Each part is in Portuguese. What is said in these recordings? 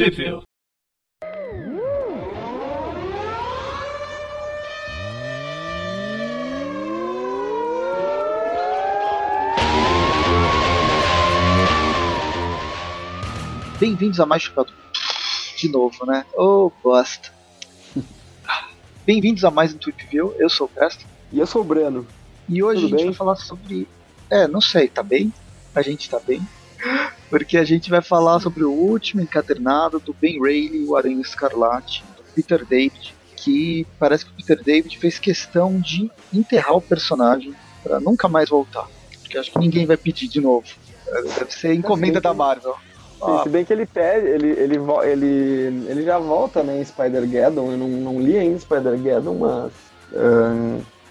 Tweepville. Bem-vindos a mais chupado. De novo, né? Oh, bosta. Bem-vindos a mais um Tweepville. Eu sou o Presto. E eu sou o Breno. E hoje Tudo a gente bem? vai falar sobre. É, não sei, tá bem? A gente tá bem. Porque a gente vai falar sobre o último encadernado do Ben Reilly, o Aranha Escarlate, do Peter David. Que parece que o Peter David fez questão de enterrar o personagem pra nunca mais voltar. Porque acho que ninguém vai pedir de novo. Deve ser encomenda da. Marvel. Ah, se bem que ele pede, ele, ele, ele, ele já volta né, em Spider-Geddon. Eu não, não li ainda Spider-Geddon, mas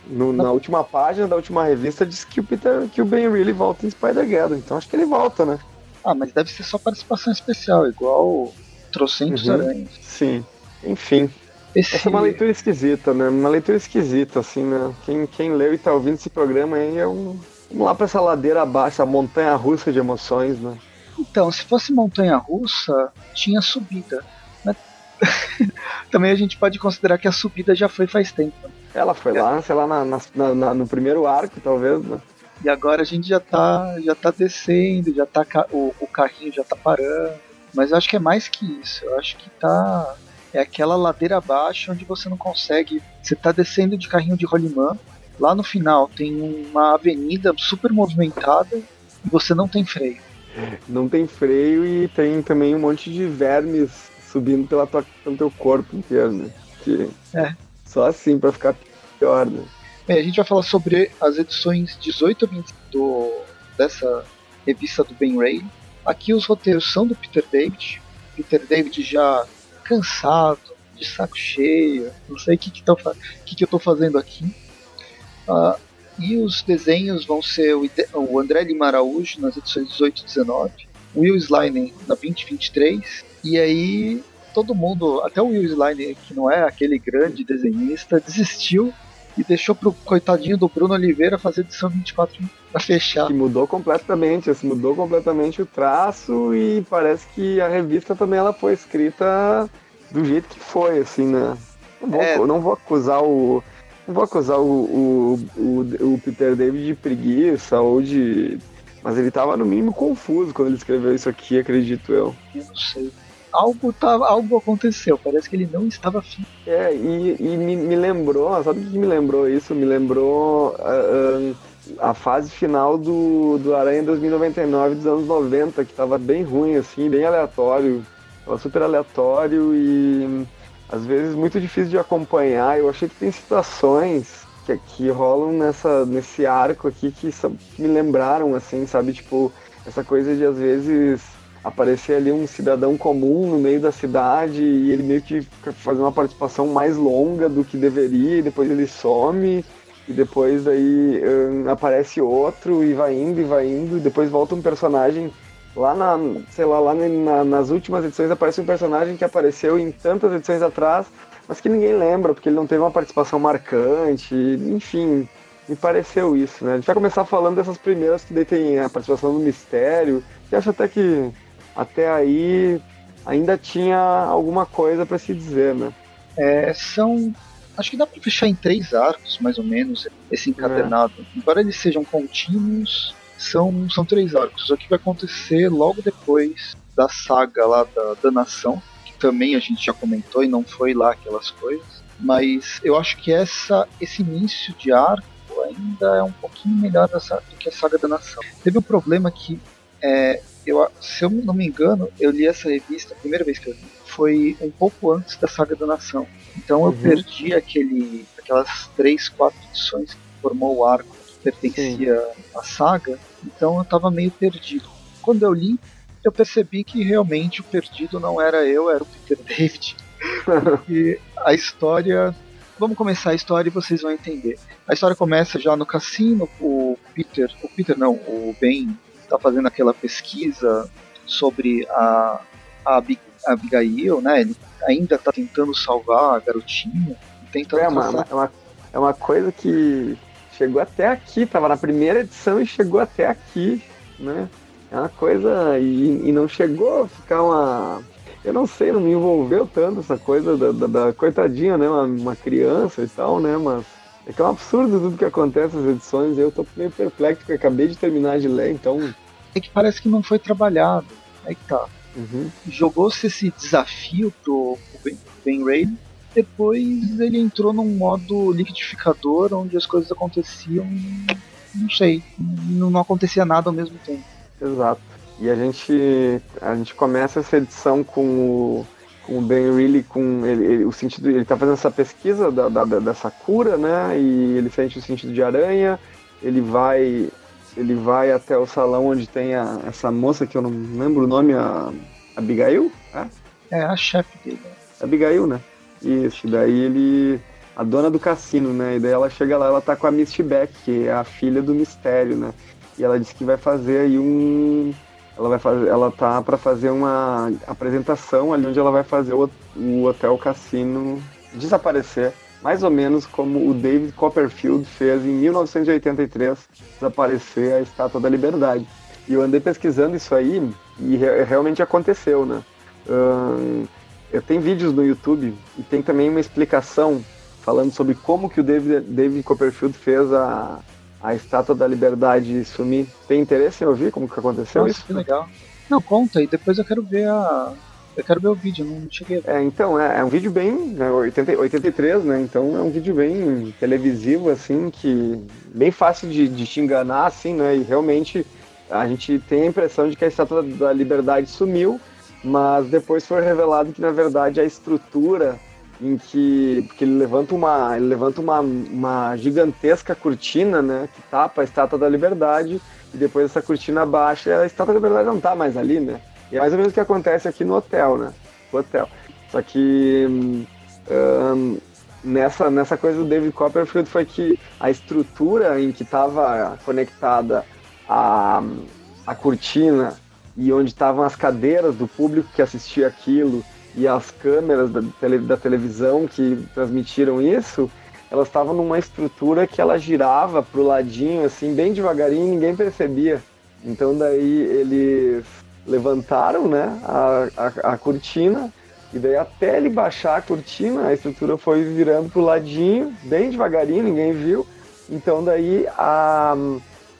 no- na última página da última revista diz que o Peter, que o Ben Reilly volta em Spider-Geddon. Então acho que ele volta, né? Ah, mas deve ser só participação especial, igual trocentos Uhum. aranhas. Sim. Enfim. Esse... Essa é uma leitura esquisita, né? Uma leitura esquisita, assim, né? Quem, quem leu e tá ouvindo esse programa aí é um. Vamos lá pra essa ladeira abaixo, essa montanha russa de emoções, né? Então, se fosse montanha russa, tinha subida. Mas também a gente pode considerar que a subida já foi faz tempo. Ela foi lá, sei lá, na- na- na- no primeiro arco, talvez, né? E agora a gente já tá, já tá descendo, já tá o, o carrinho já tá parando. Mas eu acho que é mais que isso. Eu acho que tá. É aquela ladeira abaixo onde você não consegue. Você tá descendo de carrinho de rolimã. Lá no final tem uma avenida super movimentada e você não tem freio. Não tem freio e tem também um monte de vermes subindo pela tua, pelo teu corpo inteiro, né? Que É. Só assim pra ficar pior, né? Bem, a gente vai falar sobre as edições 18 a 20 do, dessa revista do Ben Ray. Aqui os roteiros são do Peter David. Peter David já cansado, de saco cheio, não sei o que, que, fa- que, que eu estou fazendo aqui. Ah, e os desenhos vão ser o, o André Lima Araújo nas edições 18 e 19, o Will Sliner na 20 e 23, e aí todo mundo, até o Will Sliner, que não é aquele grande desenhista, desistiu e deixou pro coitadinho do Bruno Oliveira fazer edição 24 pra fechar. Que mudou completamente, assim, mudou completamente o traço e parece que a revista também ela foi escrita do jeito que foi, assim, né? Não vou, É. não vou acusar o. Não vou acusar o, o, o, o Peter David de preguiça ou de. Mas ele tava no mínimo confuso quando ele escreveu isso aqui, acredito eu. Eu não sei. Algo, tá, algo aconteceu, parece que ele não estava afim. É, e, e me, me lembrou, sabe o que me lembrou isso? Me lembrou ah, ah, a fase final do, do Aranha 2099 dos anos 90, que tava bem ruim, assim, bem aleatório. Tava super aleatório e às vezes muito difícil de acompanhar. Eu achei que tem situações que, que rolam nessa, nesse arco aqui que me lembraram, assim, sabe? Tipo, essa coisa de às vezes aparecer ali um cidadão comum no meio da cidade e ele meio que fazendo uma participação mais longa do que deveria, e depois ele some, e depois daí hum, aparece outro e vai indo e vai indo, e depois volta um personagem lá na, sei lá, lá na- nas últimas edições aparece um personagem que apareceu em tantas edições atrás, mas que ninguém lembra, porque ele não teve uma participação marcante, enfim, me pareceu isso, né? A gente vai começar falando dessas primeiras que daí tem a participação do mistério, que acho até que até aí ainda tinha alguma coisa para se dizer, né? É, são. Acho que dá pra fechar em três arcos, mais ou menos, esse encadernado. Embora eles sejam contínuos, são, são três arcos. O que vai acontecer logo depois da saga lá da, da Nação, que também a gente já comentou e não foi lá aquelas coisas. Mas eu acho que essa, esse início de arco ainda é um pouquinho melhor dessa- do que a saga da Nação. Teve um problema que, é, eu, se eu não me engano, eu li essa revista, a primeira vez que eu li, foi um pouco antes da saga da Nação. Então eu Uhum. perdi aquele, aquelas três, quatro edições que formou o arco que pertencia à saga, então eu estava meio perdido. Quando eu li, eu percebi que realmente o perdido não era eu, era o Peter David. E a história. Vamos começar a história e vocês vão entender. A história começa já no cassino, o Peter. O Peter não, o Ben está fazendo aquela pesquisa sobre a, a, Abi- a Abigail, né? Ele ainda está tentando salvar a garotinha. Tentando É uma, traçar- é, uma, é uma coisa que chegou até aqui, tava na primeira edição e chegou até aqui, né? É uma coisa. E, e não chegou a ficar uma. eu não sei, não me envolveu tanto essa coisa da, da, da coitadinha, né? Uma, uma, criança e tal, né? Mas é que é um absurdo tudo que acontece nas edições. Eu tô meio perplexo, porque acabei de terminar de ler, então. É que parece que não foi trabalhado. Aí que tá. Uhum. Jogou-se esse desafio pro, Ben, ben Ray, depois ele entrou num modo liquidificador onde as coisas aconteciam, não sei, não, não acontecia nada ao mesmo tempo. Exato. E a gente, a gente começa essa edição com o, com o Ben Reilly, com ele, ele, o sentido, ele está fazendo essa pesquisa da, da, dessa cura, né? E ele sente o sentido de aranha. Ele vai, ele vai até o salão onde tem a, essa moça que eu não lembro o nome, a Abigail, é? É a chefe dele. Abigail, né? Isso. Daí ele a dona do cassino, né? E daí ela chega lá, ela tá com a Misty Beck, que é a filha do mistério, né? E ela disse que vai fazer aí um ela vai fazer, ela tá para fazer uma apresentação ali onde ela vai fazer o, o Hotel Cassino desaparecer, mais ou menos como o David Copperfield fez em 1983 desaparecer a Estátua da Liberdade. E eu andei pesquisando isso aí e re realmente aconteceu, né? Uh, eu tenho vídeos no YouTube e tem também uma explicação falando sobre como que o David, David Copperfield fez a, a Estátua da Liberdade sumir. Tem interesse em ouvir como que aconteceu Nossa, isso? que legal. Não, conta, e depois eu quero ver a. Eu quero ver o vídeo, não cheguei É, então, é, é, um vídeo bem. Né, 80, 83, né? Então é um vídeo bem televisivo, assim, que. bem fácil de, de te enganar, assim, né? E realmente a gente tem a impressão de que a Estátua da Liberdade sumiu, mas depois foi revelado que, na verdade, a estrutura em que porque ele levanta uma ele levanta uma, uma gigantesca cortina né que tapa a estátua da liberdade e depois essa cortina baixa e a estátua da liberdade não está mais ali né? E é mais ou menos o que acontece aqui no hotel né? No hotel. Só que um, nessa nessa coisa do David Copperfield foi que a estrutura em que estava conectada a a cortina e onde estavam as cadeiras do público que assistia aquilo e as câmeras da, tele, da televisão que transmitiram isso, elas estavam numa estrutura que ela girava pro ladinho, assim, bem devagarinho, e ninguém percebia. Então daí eles levantaram, né, a, a, a, cortina, e daí até ele baixar a cortina, a estrutura foi virando pro ladinho, bem devagarinho, ninguém viu. Então daí a,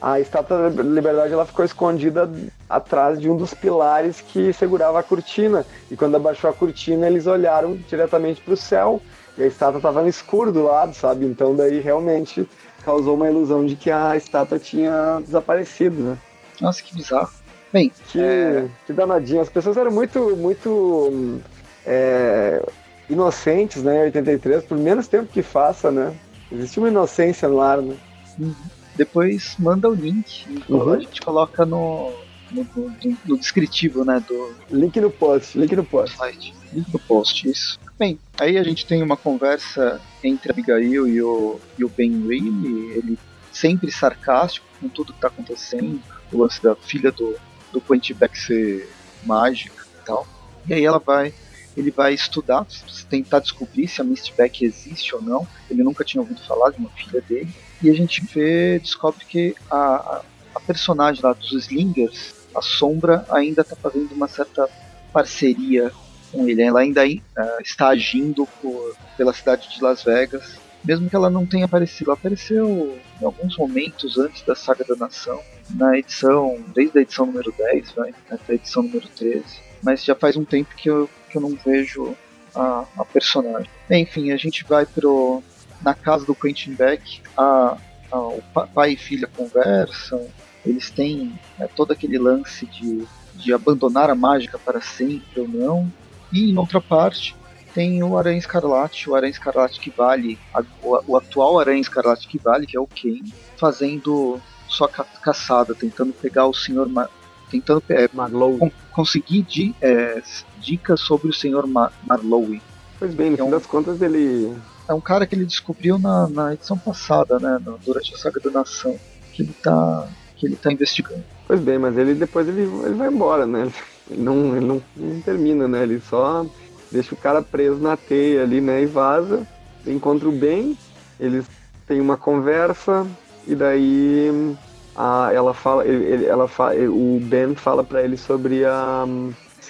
a Estátua da Liberdade ela ficou escondida atrás de um dos pilares que segurava a cortina. E quando abaixou a cortina, eles olharam diretamente para o céu e a estátua estava no escuro do lado, sabe? Então daí realmente causou uma ilusão de que a estátua tinha desaparecido, né? Nossa, que bizarro. Bem, que, é... que danadinho. As pessoas eram muito, muito é, inocentes, né? Em 83, por menos tempo que faça, né? Existe uma inocência no ar, né? Uhum depois manda o link uhum. a gente coloca no, no, no, no, descritivo, né? Do link no post, link no post. Site. Link no post, isso. Bem, aí a gente tem uma conversa entre a Abigail e o, e o Ben Reilly, ele sempre sarcástico com tudo que tá acontecendo, o lance da filha do, do Quentin Beck ser mágica e tal. E aí ela vai ele vai estudar, tentar descobrir se a Misty Beck existe ou não. Ele nunca tinha ouvido falar de uma filha dele. E a gente vê, descobre que a, a personagem lá dos Slingers, a Sombra, ainda está fazendo uma certa parceria com ele. Ela ainda uh, está agindo por, pela cidade de Las Vegas, mesmo que ela não tenha aparecido. Ela apareceu em alguns momentos antes da Saga da Nação, na edição, desde a edição número 10, vai, até a edição número 13. Mas já faz um tempo que eu, que eu não vejo a, a personagem. Enfim, a gente vai pro, na casa do Quentin Beck, a, a, o pai e filha conversam, eles têm né, todo aquele lance de, de abandonar a mágica para sempre ou não. E em outra parte, tem o Aranha Escarlate, o Aranha Escarlate que vale, a, o, o, atual Aranha Escarlate que vale, que é o Kane, fazendo sua ca caçada, tentando pegar o Senhor Ma tentando é, con conseguir di é, dicas sobre o Senhor Ma Marlowe. Pois bem, no fim é um... das contas ele é um cara que ele descobriu na, na edição passada, né, durante a saga da nação, que ele tá que ele tá investigando. Pois bem, mas ele depois ele, ele vai embora, né? Ele não, ele não, não termina, né? Ele só deixa o cara preso na teia ali, né? E vaza, encontra o Ben, eles têm uma conversa e daí a, ela fala, ele, ela fala, o Ben fala para ele sobre a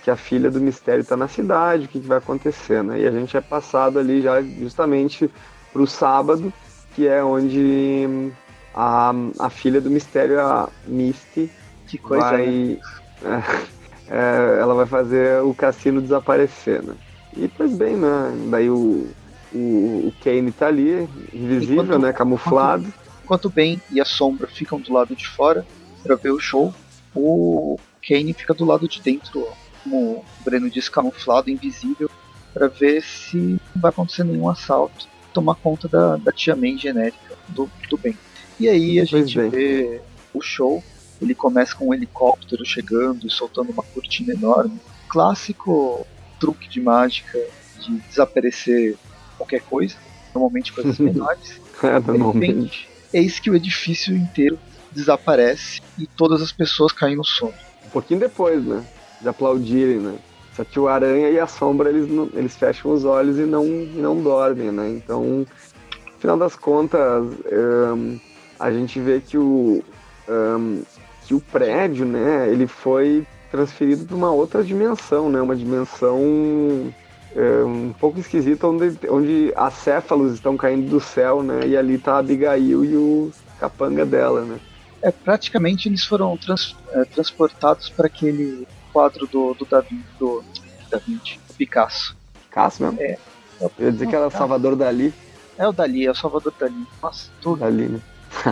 que a filha do mistério está na cidade, o que, que vai acontecer, né? E a gente é passado ali já justamente para o sábado, que é onde a, a filha do mistério, a Misty, que coisa vai, né? é, é, ela vai fazer o cassino desaparecer, né? E pois bem, né? Daí o, o, o Kane tá ali, invisível, né? Camuflado. Enquanto, enquanto Ben e a Sombra ficam do lado de fora para ver o show, o Kane fica do lado de dentro, como o Breno disse, camuflado, invisível, para ver se não vai acontecer nenhum assalto, tomar conta da, da tia May genérica do, do Ben. E aí a gente vê o show, ele começa com um helicóptero chegando e soltando uma cortina enorme. Clássico truque de mágica de desaparecer qualquer coisa, normalmente coisas menores. é, normalmente. Eis que o edifício inteiro desaparece e todas as pessoas caem no sono. Um pouquinho depois, né? De aplaudirem, né? Só que o aranha e a sombra eles, eles fecham os olhos e não, e não dormem, né? Então, no final das contas, um, a gente vê que o, um, que o prédio, né? Ele foi transferido para uma outra dimensão, né? Uma dimensão um pouco esquisita, onde, onde acéfalos estão caindo do céu, né? E ali tá a Abigail e o capanga dela, né? É, praticamente eles foram trans, é, transportados para aquele quadro do, do Da Vinci, do, da Vinci, do Picasso. Picasso mesmo? É. Eu ia dizer que era o Salvador Dali. É o Dali, é o Salvador Dali. Nossa, tudo. Dali, né?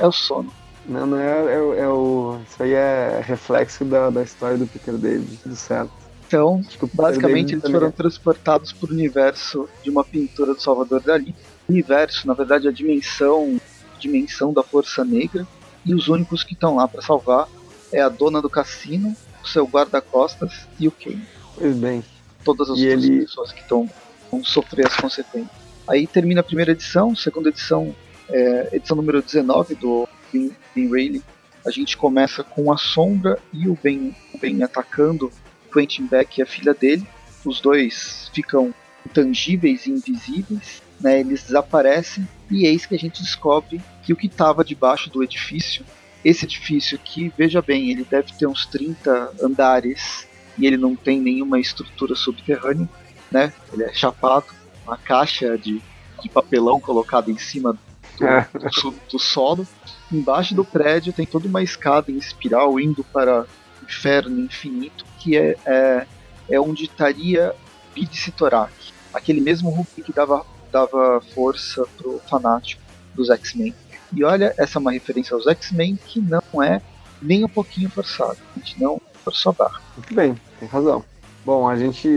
É o sono. Não, não é, é, é, o. Isso aí é reflexo da, da história do Peter David, tudo certo. Então, basicamente, eles foram é. transportados para o universo de uma pintura do Salvador Dali. O universo, na verdade, é a dimensão, dimensão da Força Negra. E os únicos que estão lá para salvar é a dona do cassino, o seu guarda-costas e o Kane. Pois bem. Todas as outras ele... pessoas que estão vão sofrer as consequências. Aí termina a primeira edição, segunda edição, é, edição número 19 do Ben, ben Rayleigh, a gente começa com a Sombra e o Ben, o ben atacando Quentin Beck e a filha dele. Os dois ficam intangíveis e invisíveis, né, eles desaparecem e eis que a gente descobre que o que estava debaixo do edifício, esse edifício aqui, veja bem, ele deve ter uns 30 andares e ele não tem nenhuma estrutura subterrânea, né? Ele é chapado, uma caixa de, de papelão colocada em cima do, é. do, do solo embaixo do prédio tem toda uma escada em espiral indo para o inferno infinito, que é, é, é onde estaria Bidse Torak, aquele mesmo Rupi que dava, dava força pro fanático dos X-Men. E olha, essa é uma referência aos X-Men que não é nem um pouquinho forçada. A gente não forçou a barra. Muito bem, tem razão. Bom, a gente,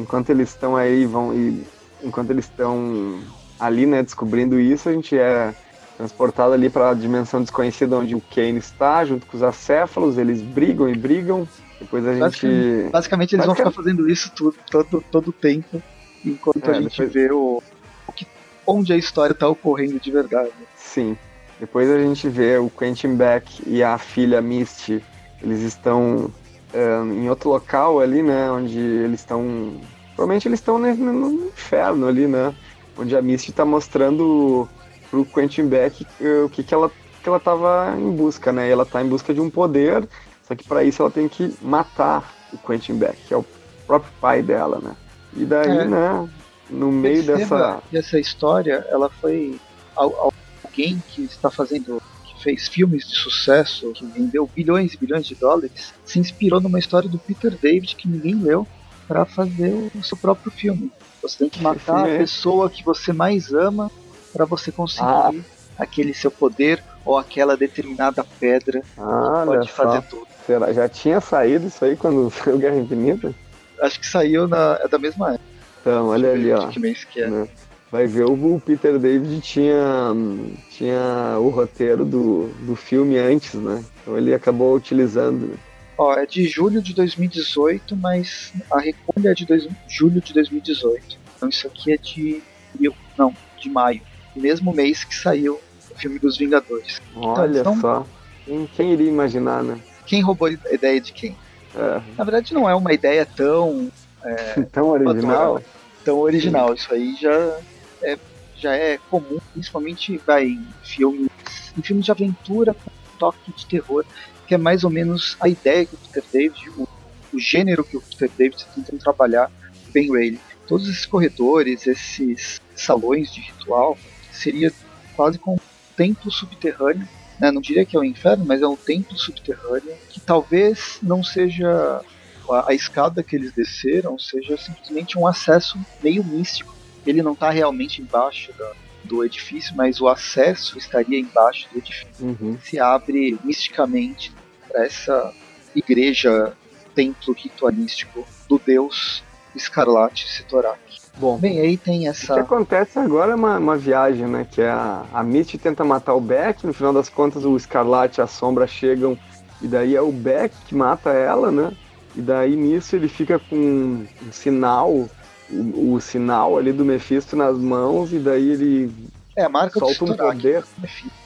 enquanto eles estão aí, vão e enquanto eles estão ali, né, descobrindo isso, a gente é transportado ali para a dimensão desconhecida onde o Kane está, junto com os acéfalos, eles brigam e brigam. Depois a gente. Basicamente, basicamente eles vão ficar fazendo isso tudo, todo, todo o tempo, enquanto é, a gente depois... vê o, o que, onde a história está ocorrendo de verdade. Sim. Depois a gente vê o Quentin Beck e a filha Misty, eles estão um, em outro local ali, né? Onde eles estão. Provavelmente eles estão no, no inferno ali, né? Onde a Misty está mostrando pro Quentin Beck eh, o que, que ela que ela estava em busca, né? Ela está em busca de um poder, só que para isso ela tem que matar o Quentin Beck, que é o próprio pai dela, né? E daí, é. né, no meio dessa dessa história, ela foi alguém que está fazendo que fez filmes de sucesso, que vendeu bilhões e bilhões de dólares, se inspirou numa história do Peter David que ninguém leu para fazer o seu próprio filme. Você tem que matar a pessoa que você mais ama para você conseguir ah. aquele seu poder ou aquela determinada pedra ah, que pode fazer só. tudo. Será? Já tinha saído isso aí quando saiu Guerra Infinita? Acho que saiu na, é da mesma época. Então, olha ali, ó. Que é. né? Vai ver, o Peter David tinha, tinha o roteiro do, do filme antes, né? Então ele acabou utilizando. Ó, é de julho de 2018, mas a recolha é de dois, julho de 2018. Então isso aqui é de. Não, de maio mesmo mês que saiu o filme dos Vingadores. Então, Olha então, só. Quem, quem, iria imaginar, né? Quem roubou a ideia de quem? É. Na verdade, não é uma ideia tão. É, tão original? Tão original. Isso aí já é, já é comum, principalmente vai, em filmes, em filmes de aventura com toque de terror, que é mais ou menos a ideia que o Peter David, o, o gênero que o Peter David tentando trabalhar Ben Rayleigh. Todos esses corredores, esses salões de ritual, seria quase como um templo subterrâneo. Né? Não diria que é o um inferno, mas é um templo subterrâneo que talvez não seja a, a escada que eles desceram, seja simplesmente um acesso meio místico. Ele não está realmente embaixo da, do edifício, mas o acesso estaria embaixo do edifício. Uhum. Se abre misticamente para essa igreja, templo ritualístico do deus Escarlate Sitorak. Bom, Bem, aí tem essa. O que acontece agora é uma, uma viagem, né? Que é a, a Mitty tenta matar o Beck, no final das contas o Escarlate e a Sombra chegam, e daí é o Beck que mata ela, né? E daí nisso ele fica com um sinal o, o, sinal ali do Mephisto nas mãos e daí ele é, a marca solta um poder.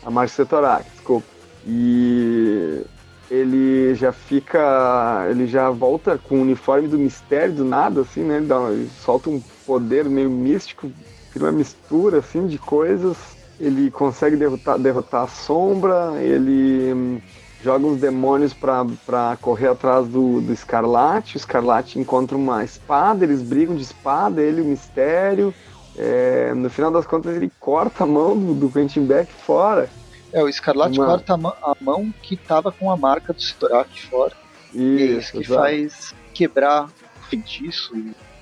A marca Setorak, desculpa. E ele já fica. Ele já volta com o uniforme do mistério do nada, assim, né? Ele, dá, ele solta um poder meio místico, cria uma mistura assim de coisas. Ele consegue derrotar, derrotar a sombra, ele hum, joga os demônios para correr atrás do, do Escarlate. O Escarlate encontra uma espada, eles brigam de espada, ele o mistério. É, no final das contas, ele corta a mão do, do Quentin Beck fora. É, o Escarlate uma... corta a mão, a mão que estava com a marca do Sitorak fora. Isso, e é isso que exato. faz quebrar o feitiço.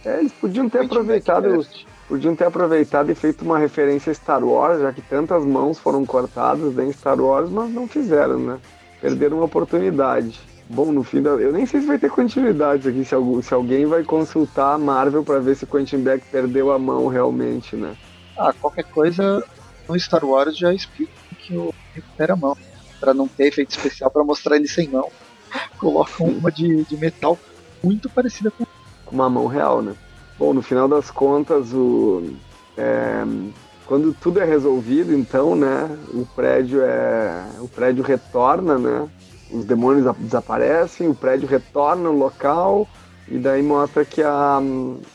É, eles podiam ter aproveitado. Podiam ter aproveitado e feito uma referência a Star Wars, já que tantas mãos foram cortadas em Star Wars, mas não fizeram, né? Perderam uma oportunidade. Bom, no fim da. Eu nem sei se vai ter continuidade aqui, se, algum, se alguém vai consultar a Marvel para ver se o Quentin Beck perdeu a mão realmente, né? Ah, qualquer coisa no Star Wars já explica que o recupera a mão. para não ter efeito especial para mostrar ele sem mão. Colocam uma de, de metal muito parecida com. Uma mão real, né? Bom, no final das contas, o. É, quando tudo é resolvido, então, né, o prédio é, o prédio retorna, né, os demônios desaparecem, o prédio retorna no local e daí mostra que a,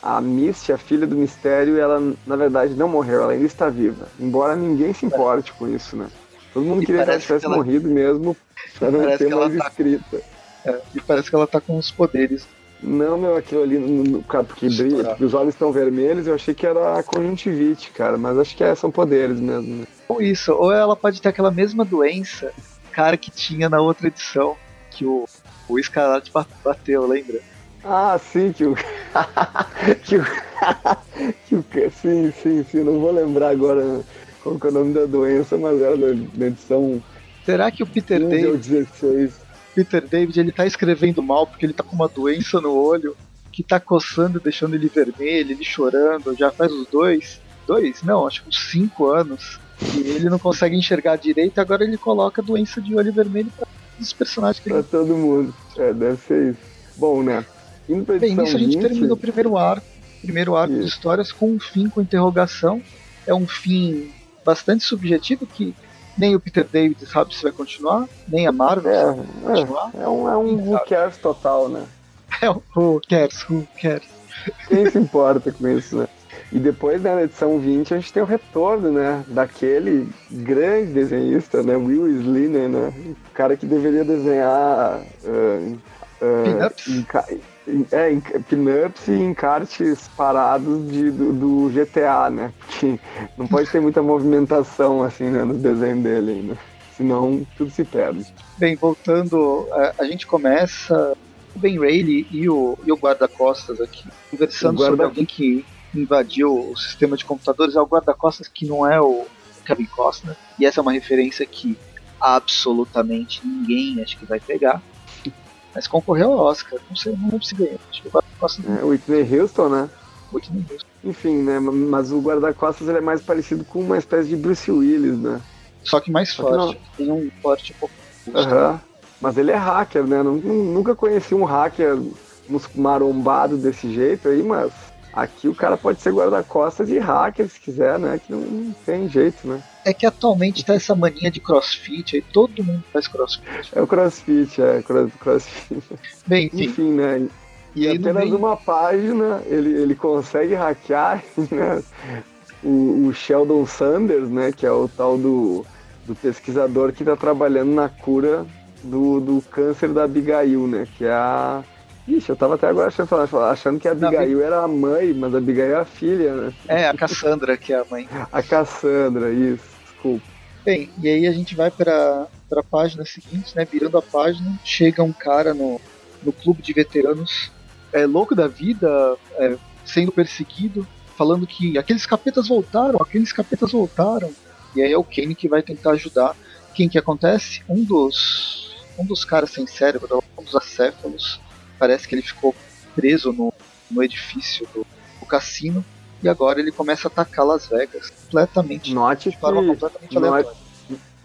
a Misty, a filha do mistério, ela na verdade não morreu, ela ainda está viva. Embora ninguém se importe com isso, né? Todo mundo e queria que ela tivesse ela... morrido mesmo para não ser mais tá... escrita. É, e parece que ela tá com os poderes não, meu, aquilo ali, no, no, porque, brilha, porque os olhos estão vermelhos, eu achei que era conjuntivite, cara, mas acho que é, são poderes mesmo. Né? Ou isso, ou ela pode ter aquela mesma doença, cara, que tinha na outra edição, que o, o Escarlate bateu, lembra? Ah, sim, que o. que o. que o. Sim, sim, sim, não vou lembrar agora qual é o nome da doença, mas era da, edição. Será que o Peter David. 16 Peter David ele tá escrevendo mal porque ele tá com uma doença no olho que tá coçando, deixando ele vermelho, ele chorando, já faz os dois, dois, não, acho que uns cinco anos. E ele não consegue enxergar direito, agora ele coloca a doença de olho vermelho para os personagens que pra ele... todo mundo. É, deve ser isso. Bom, né? Indo pra Bem, nisso a gente 20... termina o primeiro arco, primeiro arco isso. de histórias com um fim com interrogação. É um fim bastante subjetivo que nem o Peter David sabe se vai continuar, nem a Marvel é, sabe se vai continuar. É, é um, é um who cares total, né? É um who cares, who cares. Quem se importa com isso, né? E depois, né, na edição 20, a gente tem o retorno, né, daquele grande desenhista, né, Will Sliner, né, o cara que deveria desenhar uh, uh, é, pinups e encartes parados de, do, do, GTA, né? Porque não pode ter muita movimentação assim né, no desenho dele ainda. Senão tudo se perde. Bem, voltando, a, a gente começa o Ben Rayleigh e o, e o guarda-costas aqui, conversando guarda... sobre alguém que invadiu o sistema de computadores. É o guarda-costas que não é o Kevin Costner. E essa é uma referência que absolutamente ninguém acho que vai pegar mas concorreu ao Oscar. Não sei, não lembro se ganhou. Acho que o guarda-costas. É, Whitney Houston, né? Whitney Houston. Enfim, né? Mas o guarda-costas ele é mais parecido com uma espécie de Bruce Willis, né? Só que mais Só forte. Que Tem um forte pouco. Uhum. Mas ele é hacker, né? Nunca conheci um hacker marombado desse jeito aí, mas aqui o cara pode ser guarda-costas de hacker se quiser, né? Que não, não tem jeito, né? é que atualmente tá essa mania de crossfit, aí todo mundo faz crossfit. É o crossfit, é, crossfit. Bem, enfim, enfim né? E, e apenas bem... uma página ele, ele consegue hackear né? o, o, Sheldon Sanders, né? Que é o tal do, do pesquisador que está trabalhando na cura do, do câncer da Abigail, né? Que é a, Ixi, eu tava até agora achando, achando que a Abigail era a mãe, mas a Abigail é a filha, né? É, a Cassandra que é a mãe. a Cassandra, isso, desculpa. Bem, e aí a gente vai para a página seguinte, né? Virando a página, chega um cara no, no clube de veteranos, é louco da vida, é, sendo perseguido, falando que aqueles capetas voltaram, aqueles capetas voltaram. E aí é o Kane que vai tentar ajudar. Quem que acontece? Um dos um dos caras sem cérebro, um dos acéfalos, parece que ele ficou preso no, no edifício do, do cassino e agora ele começa a atacar Las Vegas completamente note de forma que, completamente aleatória.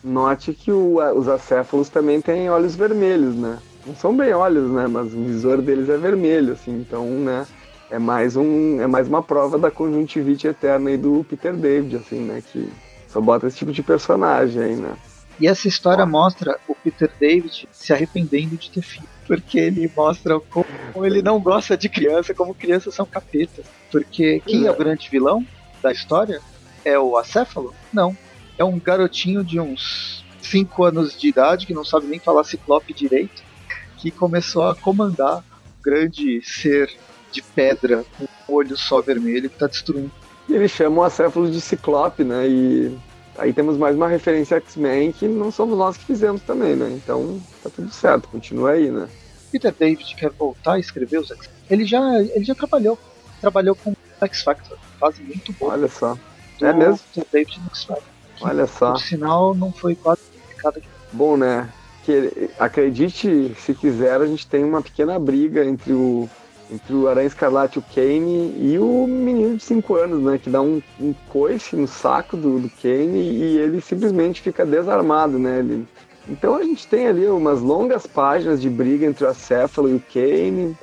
Note que o, os acéfalos também têm olhos vermelhos, né? Não são bem olhos, né? Mas o visor deles é vermelho, assim, então, né? É mais, um, é mais uma prova da conjuntivite eterna aí do Peter David, assim, né? Que só bota esse tipo de personagem aí, né? E essa história mostra o Peter David se arrependendo de ter filho. Porque ele mostra como ele não gosta de criança, como crianças são capetas. Porque quem é o grande vilão da história? É o acéfalo? Não. É um garotinho de uns 5 anos de idade, que não sabe nem falar ciclope direito, que começou a comandar o grande ser de pedra com um olho só vermelho que está destruindo. E eles chamam o acéfalo de ciclope, né? E Aí temos mais uma referência X-Men que não somos nós que fizemos também, né? Então tá tudo certo, continua aí, né? Peter David quer voltar a escrever os X-Men. Ele já, ele já trabalhou, trabalhou com X Factor, fase muito boa. Olha só. É mesmo? Peter David no X Factor. Olha só. O sinal não foi quase publicado aqui. Bom, né? Que, acredite se quiser, a gente tem uma pequena briga entre o entre o Aranha Escarlate, o Kane e o menino de 5 anos, né? Que dá um, um coice no saco do, do Kane e ele simplesmente fica desarmado, né? Ele... Então a gente tem ali umas longas páginas de briga entre o Acéfalo e o Kane,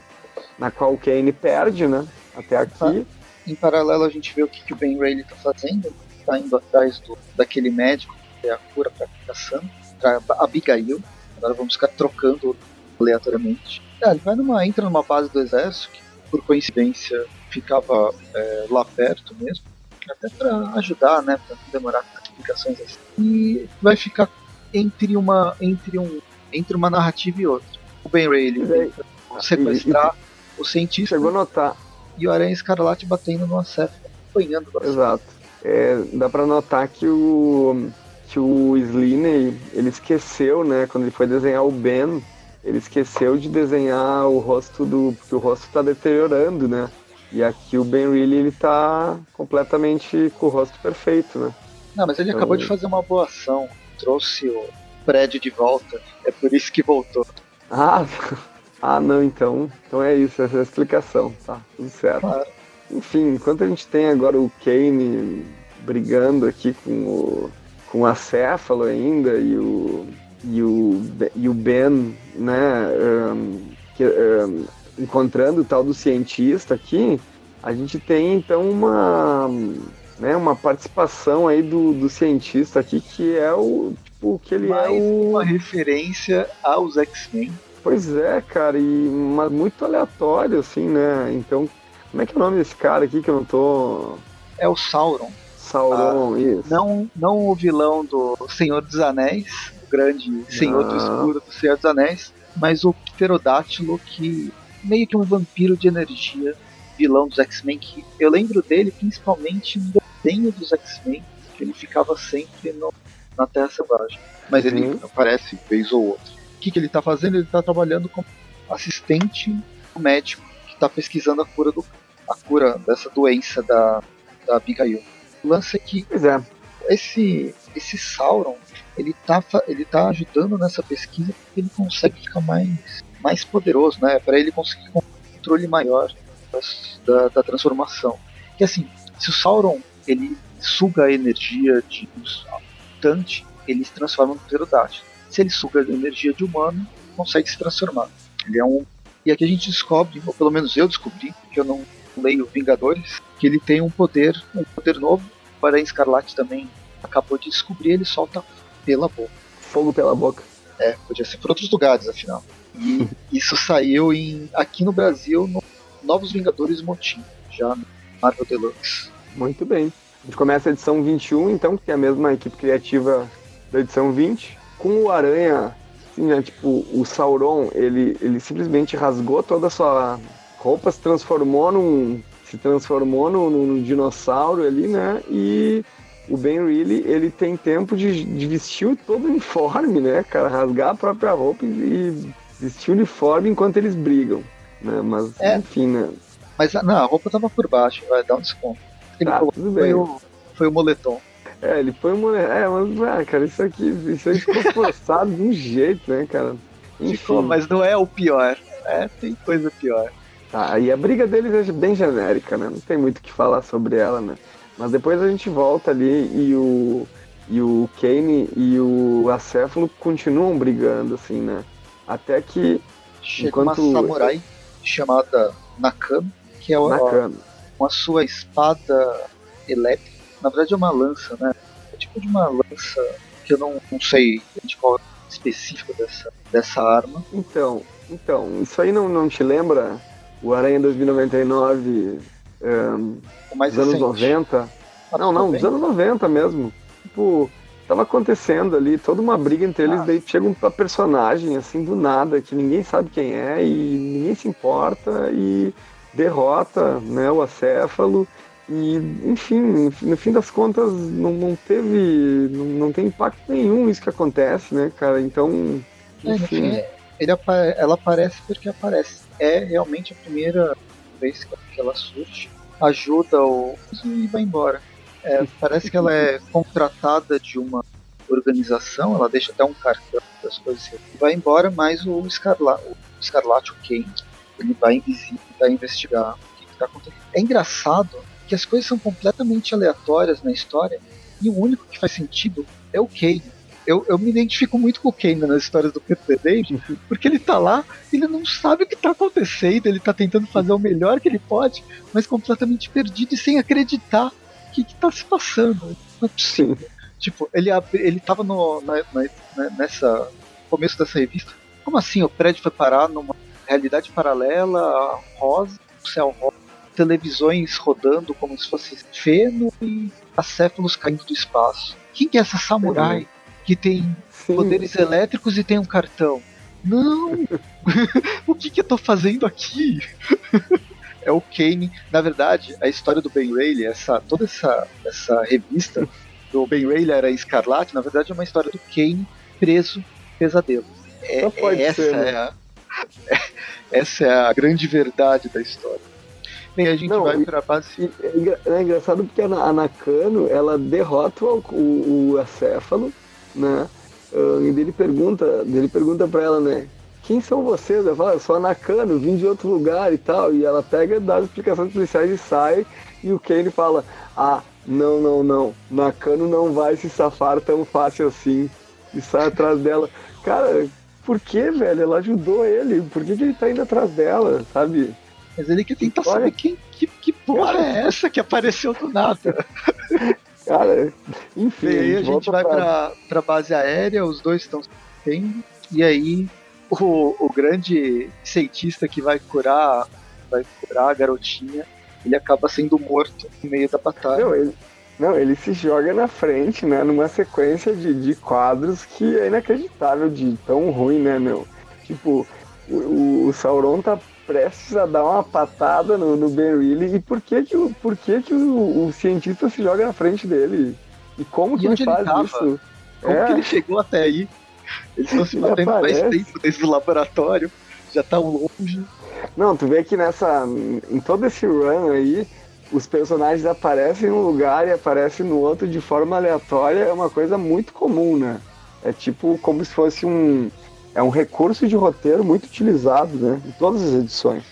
na qual o Kane perde, né? Até aqui. Em paralelo a gente vê o que, que o Ben Reilly tá fazendo, tá indo atrás do, daquele médico que é a cura pra Cassandra, pra Abigail. Agora vamos ficar trocando aleatoriamente. É, ele vai numa, entra numa base do exército, que por coincidência ficava é, lá perto mesmo, até para ajudar, né, para não demorar explicações assim. E vai ficar entre uma, entre um, entre uma narrativa e outra. O Ben Ray ele tenta sequestrar e, e, o cientista. Chegou a notar. E o Aranha Escarlate batendo no acéfalo, apanhando. Exato. É, dá para notar que o que o Sliney ele esqueceu, né, quando ele foi desenhar o Ben, ele esqueceu de desenhar o rosto do. porque o rosto está deteriorando, né? E aqui o Ben Reilly ele tá completamente com o rosto perfeito, né? Não, mas ele então... acabou de fazer uma boa ação, trouxe o prédio de volta, é por isso que voltou. Ah, ah não, então. Então é isso, essa é a explicação, tá? Tudo certo. Claro. Enfim, enquanto a gente tem agora o Kane brigando aqui com o, com o acéfalo ainda e o e o, e o Ben, né, um, que, um, encontrando o tal do cientista aqui, a gente tem então uma, né, uma participação aí do, do cientista aqui que é o tipo que ele Mais é o... uma referência aos X-Men. Pois é, cara, e mas muito aleatório assim, né? Então, como é que é o nome desse cara aqui que eu não tô É o Sauron. Sauron, ah, isso. Não, não o vilão do Senhor dos Anéis, grande senhor do escuro do Senhor dos Anéis, mas o Pterodátilo que meio que um vampiro de energia, vilão dos X-Men, que eu lembro dele principalmente no desenho dos X-Men, que ele ficava sempre no, na Terra Selvagem. Mas uhum. ele aparece vez ou outra. O que, que ele está fazendo? Ele está trabalhando como assistente médico que está pesquisando a cura, do, a cura dessa doença da, da Abigail. O lance é que é. Esse, esse Sauron ele tá, ele tá ajudando nessa pesquisa porque ele consegue ficar mais, mais poderoso, né? Para ele conseguir um controle maior da, da transformação. Que assim, se o Sauron ele suga a energia de mutante, ele se transforma no pterodáctilo. Se ele suga a energia de humano, consegue se transformar. Ele é um e aqui a gente descobre, ou pelo menos eu descobri, que eu não leio Vingadores, que ele tem um poder, um poder novo. O Aranha Escarlate também acabou de descobrir, ele solta pela boca. Fogo pela boca. É, podia ser por outros lugares, afinal. E isso saiu em, aqui no Brasil no Novos Vingadores Motim, já no Marvel Deluxe. Muito bem. A gente começa a edição 21, então, que é a mesma equipe criativa da edição 20, com o Aranha assim, né, tipo, o Sauron, ele, ele simplesmente rasgou toda a sua roupa, se transformou num. Se transformou num, num dinossauro ali, né? E o Ben Reilly, ele tem tempo de, de vestir todo o uniforme, né, cara? Rasgar a própria roupa e, e vestir o uniforme enquanto eles brigam, né? Mas, é. enfim, né? Mas não, a roupa tava por baixo, vai dar um desconto. Ele tá, tudo bem. Foi o, foi o moletom. É, ele foi um moletom. É, mas, ah, cara, isso aqui, isso aí ficou forçado de um jeito, né, cara? Enfim. Ficou, mas não é o pior. É, tem coisa pior. Tá, e a briga deles é bem genérica, né? Não tem muito o que falar sobre ela, né? Mas depois a gente volta ali e o, e o Kane e o Acéfalo continuam brigando, assim, né? Até que. Chega enquanto... uma samurai chamada Nakano, que é Nakano. com a sua espada elétrica. Na verdade é uma lança, né? É tipo de uma lança que eu não, não sei de qual específico dessa, dessa arma. Então, então, isso aí não, não te lembra o Aranha 2099 um, dos anos 90. Ah, não, não, dos anos 90 mesmo. Tipo, tava acontecendo ali toda uma briga entre eles, ah. daí chega um personagem assim do nada, que ninguém sabe quem é e ninguém se importa e derrota né, o acéfalo. E, enfim, no fim das contas, não, não teve. Não, não tem impacto nenhum isso que acontece, né, cara? Então. É, enfim. É, ele, ela aparece porque aparece. É realmente a primeira vez que ela surge ajuda o e vai embora. É, parece que ela é contratada de uma organização, ela deixa até um cartão das coisas e vai embora, mas o, Escarla, o Escarlate, o Kane, ele vai invisível para investigar o que está acontecendo. É engraçado que as coisas são completamente aleatórias na história e o único que faz sentido é o Kane eu, eu me identifico muito com o Kane nas histórias do Peter David, porque ele tá lá, ele não sabe o que tá acontecendo, ele tá tentando fazer o melhor que ele pode, mas completamente perdido e sem acreditar o que, que tá se passando. Não é possível. Tipo, ele, ele tava no, na, na, nessa começo dessa revista. Como assim o prédio foi parar numa realidade paralela, rosa, céu rosa, televisões rodando como se fosse feno e acéfalos caindo do espaço? Quem que é essa samurai? Que tem Sim. poderes elétricos e tem um cartão. Não! o que, que eu tô fazendo aqui? é o Kane. Na verdade, a história do Ben Reilly, essa, toda essa, essa revista do Ben Reilly era Escarlate, na verdade é uma história do Kane preso pesadelo. É, essa, ser, né? é a, essa é a grande verdade da história. Bem, a gente Não, vai pra base. É, é engraçado porque a Nakano ela derrota o, o, o acéfalo né? Uh, e ele pergunta, ele pergunta para ela, né? Quem são vocês? Ela fala, eu sou a Nakano, vim de outro lugar e tal. E ela pega, dá as explicações policiais e sai. E o Kane fala, ah, não, não, não. Nakano não vai se safar tão fácil assim. E sai atrás dela. Cara, por que, velho? Ela ajudou ele. Por que, que ele tá indo atrás dela, sabe? Mas ele quer tentar Olha... saber quem, que, que porra é essa que apareceu do nada. Cara, enfim. E aí a gente vai pra, pra base aérea, os dois estão tendo, e aí o, o grande cientista que vai curar, vai curar a garotinha, ele acaba sendo morto no meio da batalha. Não, ele, não, ele se joga na frente, né? Numa sequência de, de quadros que é inacreditável de tão ruim, né, meu? Tipo, o, o Sauron tá prestes a dar uma patada no, no Ben Reilly. E por que que, o, por que, que o, o cientista se joga na frente dele? E como que e ele faz ele isso? Como é. que ele chegou até aí? Eles estão se batendo mais tempo desde o laboratório, já tá longe. Não, tu vê que nessa. Em todo esse run aí, os personagens aparecem num lugar e aparecem no outro de forma aleatória, é uma coisa muito comum, né? É tipo como se fosse um é um recurso de roteiro muito utilizado, né? Em todas as edições.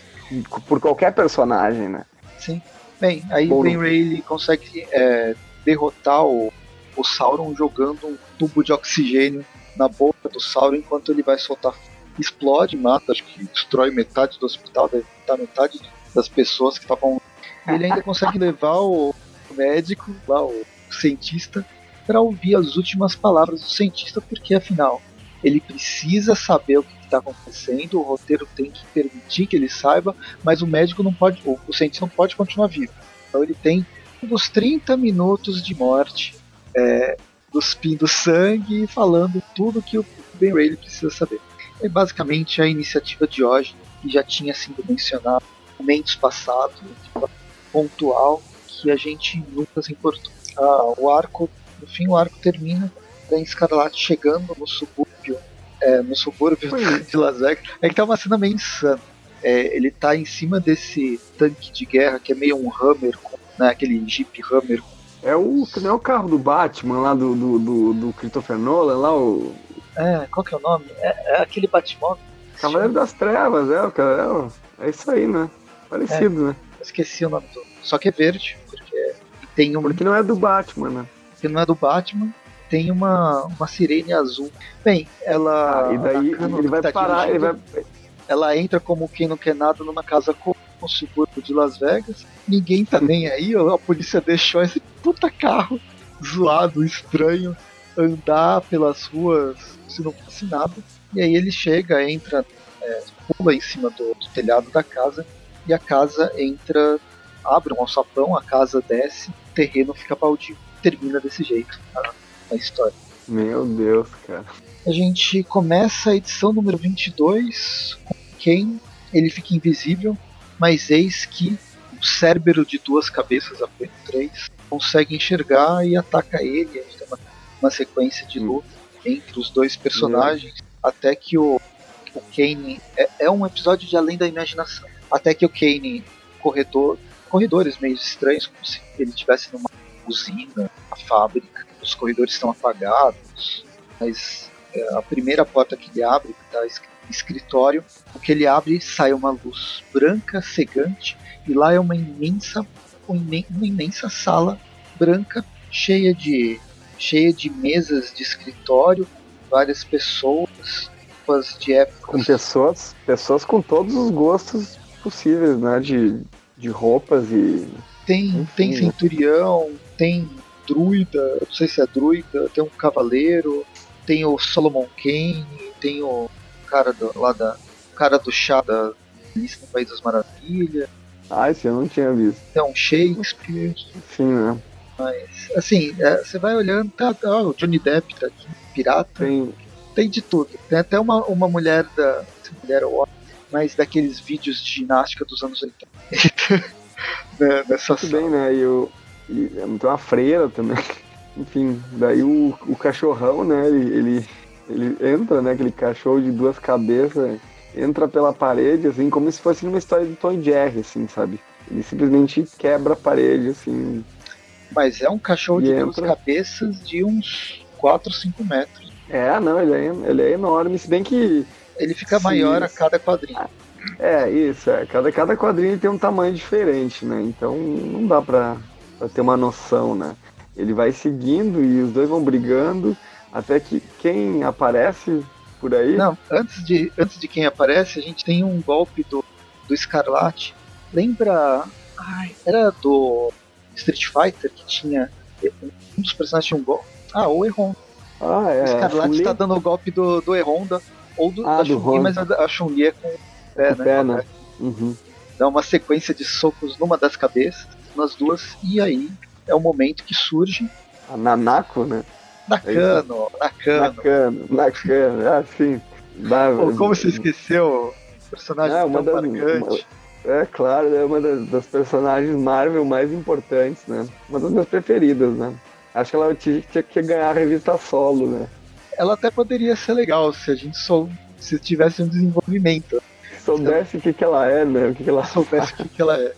Por qualquer personagem, né? Sim. Bem, aí o Ben Reilly consegue é, derrotar o, o Sauron jogando um tubo de oxigênio na boca do Sauron enquanto ele vai soltar. Explode, mata, acho que destrói metade do hospital, deve matar metade das pessoas que estavam. Ele ainda consegue levar o médico, lá, o cientista, para ouvir as últimas palavras do cientista, porque afinal ele precisa saber o que está acontecendo, o roteiro tem que permitir que ele saiba, mas o médico não pode, o, o cientista não pode continuar vivo. Então ele tem uns 30 minutos de morte, é, cuspindo sangue e falando tudo que o Ben Ray precisa saber. É basicamente a iniciativa de hoje, que já tinha sido mencionado em momentos passados, pontual, que a gente nunca se importou. Ah, o arco, no fim, o arco termina com Escarlate chegando no subúrbio, é, no subúrbio de Las Vegas. É que tá uma cena meio insana. É, ele tá em cima desse tanque de guerra que é meio um Hammer, né, aquele Jeep Hammer. É o, não é o carro do Batman lá do, do, do, do Christopher Nolan, lá o. É, qual que é o nome? É, é aquele Batmóvel. Cavaleiro das Trevas, é, cara, é, é isso aí, né? Parecido, é, né? Esqueci o nome do. Só que é verde, porque tem um. Porque não é do Batman, né? Porque não é do Batman. Tem uma, uma sirene azul. Bem, ela. Ah, e daí ele vai tá parar, ele vai. Ela entra como quem não quer nada numa casa com um subúrbio de Las Vegas. Ninguém tá nem aí, a polícia deixou esse puta carro zoado, estranho, andar pelas ruas se não fosse nada. E aí ele chega, entra, é, pula em cima do, do, telhado da casa e a casa entra, abre um alçapão, a casa desce, o terreno fica baldio. Termina desse jeito a, a história. Meu Deus, cara. A gente começa a edição número 22 com Kane, ele fica invisível, mas eis que o cérebro de duas cabeças, apenas três, consegue enxergar e ataca ele. A gente tem uma, uma sequência de luta entre os dois personagens, até que o, o Kane. É, é, um episódio de além da imaginação. Até que o Kane, corredor, corredores meio estranhos, como se ele estivesse numa usina, uma fábrica, os corredores estão apagados, mas é, a primeira porta que ele abre, que está escritório, o que ele abre sai uma luz branca, cegante, e lá é uma imensa, uma imensa sala branca cheia de cheia de mesas de escritório, várias pessoas, de época. Com pessoas, pessoas com todos os gostos possíveis, né? De, de roupas e. Tem, Enfim, tem né? centurião, tem druida, não sei se é druida, tem um cavaleiro, tem o Solomon Kane, tem o cara do, lá da. Cara do chá da Alice no País das Maravilhas. Ah, esse eu não tinha visto. Tem um Shakespeare. Sim, né? Mas, assim, é, você vai olhando, tá, tá, o Johnny Depp tá aqui, pirata. Tem, tem de tudo. Tem até uma, uma mulher da. Mulher ou mas daqueles vídeos de ginástica dos anos 80. né, nessa Tudo bem, né? E, o, e tem uma freira também. Enfim, daí o, o cachorrão, né? Ele, ele, ele entra, né? Aquele cachorro de duas cabeças, entra pela parede, assim, como se fosse numa história de Tom Jerry, assim, sabe? Ele simplesmente quebra a parede, assim. Mas é um cachorro de entra... duas cabeças de uns 4, 5 metros. É, não, ele é, ele é enorme, se bem que. Ele fica Sim. maior a cada quadrinho. É, isso, é. Cada, cada quadrinho tem um tamanho diferente, né? Então não dá pra, pra ter uma noção, né? Ele vai seguindo e os dois vão brigando até que quem aparece por aí. Não, antes de, antes de quem aparece, a gente tem um golpe do, do Escarlate. Lembra. Ai, era do Street Fighter que tinha. Um dos personagens tinha um golpe. Ah, o Erron. Ah, é. O Escarlate está dando o golpe do, do Erronda ou do, ah, da Chun-Li, mas a, Chun-Li é com o pé, né? Pé, né? Uhum. Dá uma sequência de socos numa das cabeças, nas duas, e aí é o momento que surge. A Nanako, né? Nakano, é Nakano. Nakano, Nakano, Pô, como você esqueceu o personagem é, uma tão das, marcante? Uma, é claro, é uma das, das, personagens Marvel mais importantes, né? Uma das minhas preferidas, né? Acho que ela tinha, tinha que ganhar a revista solo, né? Ela até poderia ser legal se a gente sou, se tivesse um desenvolvimento. Soubesse o que, que ela é, né? O que, que ela soubesse o que, que ela é.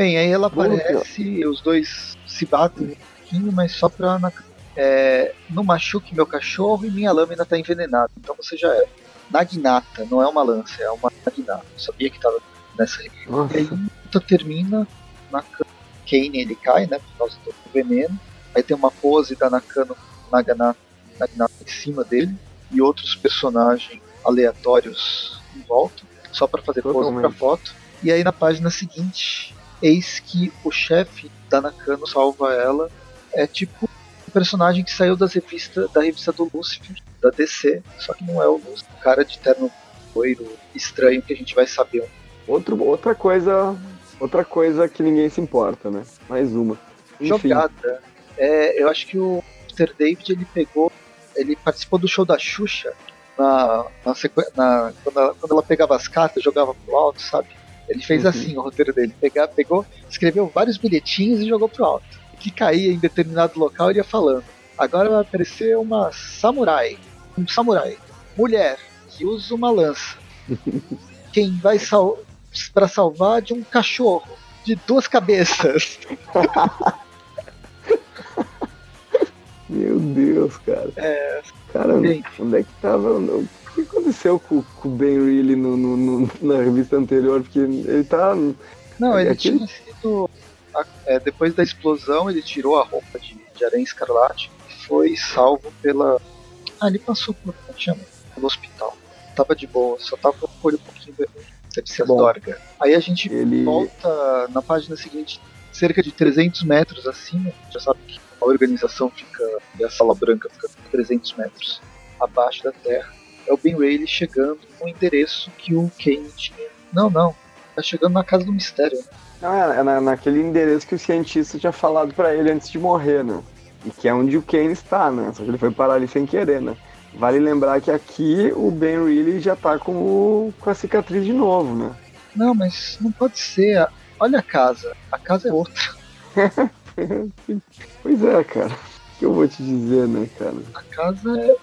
Bem, aí ela aparece, os dois se batem um pouquinho, mas só pra é, não machuque meu cachorro e minha lâmina está envenenada. Então você já é. Naginata, não é uma lança, é uma Naginata. Eu sabia que estava nessa região. E aí luta termina, Nakano, Kane ele cai, né, por causa do veneno. Aí tem uma pose da Nakano Naginata, Naginata em cima dele e outros personagens aleatórios em volta, só para fazer pose para foto. E aí na página seguinte, eis que o chefe da Nakano salva ela. É tipo um personagem que saiu das revistas, da revista do Lucifer, da DC, só que não é o Lucifer, cara de terno loiro estranho que a gente vai saber. Outro, outra coisa, outra coisa que ninguém se importa, né? Mais uma. Enfim. Jogada. É, eu acho que o Peter David ele pegou, ele participou do show da Xuxa, na, na, na quando, ela, quando, ela, pegava as cartas, jogava pro alto, sabe? Ele fez uhum. assim o roteiro dele. Pegar, pegou, escreveu vários bilhetinhos e jogou pro alto. Que caía em determinado local ele ia falando. Agora vai aparecer uma samurai. Um samurai. Mulher que usa uma lança. Quem vai sal para salvar de um cachorro de duas cabeças. Meu Deus, cara. É, cara, bem, onde é que tava? O que aconteceu com, com o Ben Reilly no, no, no, na revista anterior? Porque ele tá. Não, ele tinha sido. É, depois da explosão, ele tirou a roupa de, de aranha escarlate e foi salvo pela. Ah, ele passou por. Como chama? Pelo hospital. Tava de boa, só tava com o olho um pouquinho vermelho. Sepsia Dorga. Aí a gente ele... volta na página seguinte, cerca de 300 metros acima. Já sabe que a organização fica. E a sala branca fica 300 metros abaixo da Terra. É o Ben Rayleigh chegando no endereço que o Kane tinha. Não, não. Tá chegando na casa do mistério. Né? Não, é, é na, naquele endereço que o cientista tinha falado para ele antes de morrer, né? E que é onde o Kane está, né? Só que ele foi parar ali sem querer, né? Vale lembrar que aqui o Ben Reilly já tá com, o, com a cicatriz de novo, né? Não, mas não pode ser. Olha a casa. A casa é outra. pois é, cara. O que eu vou te dizer, né, cara? A casa é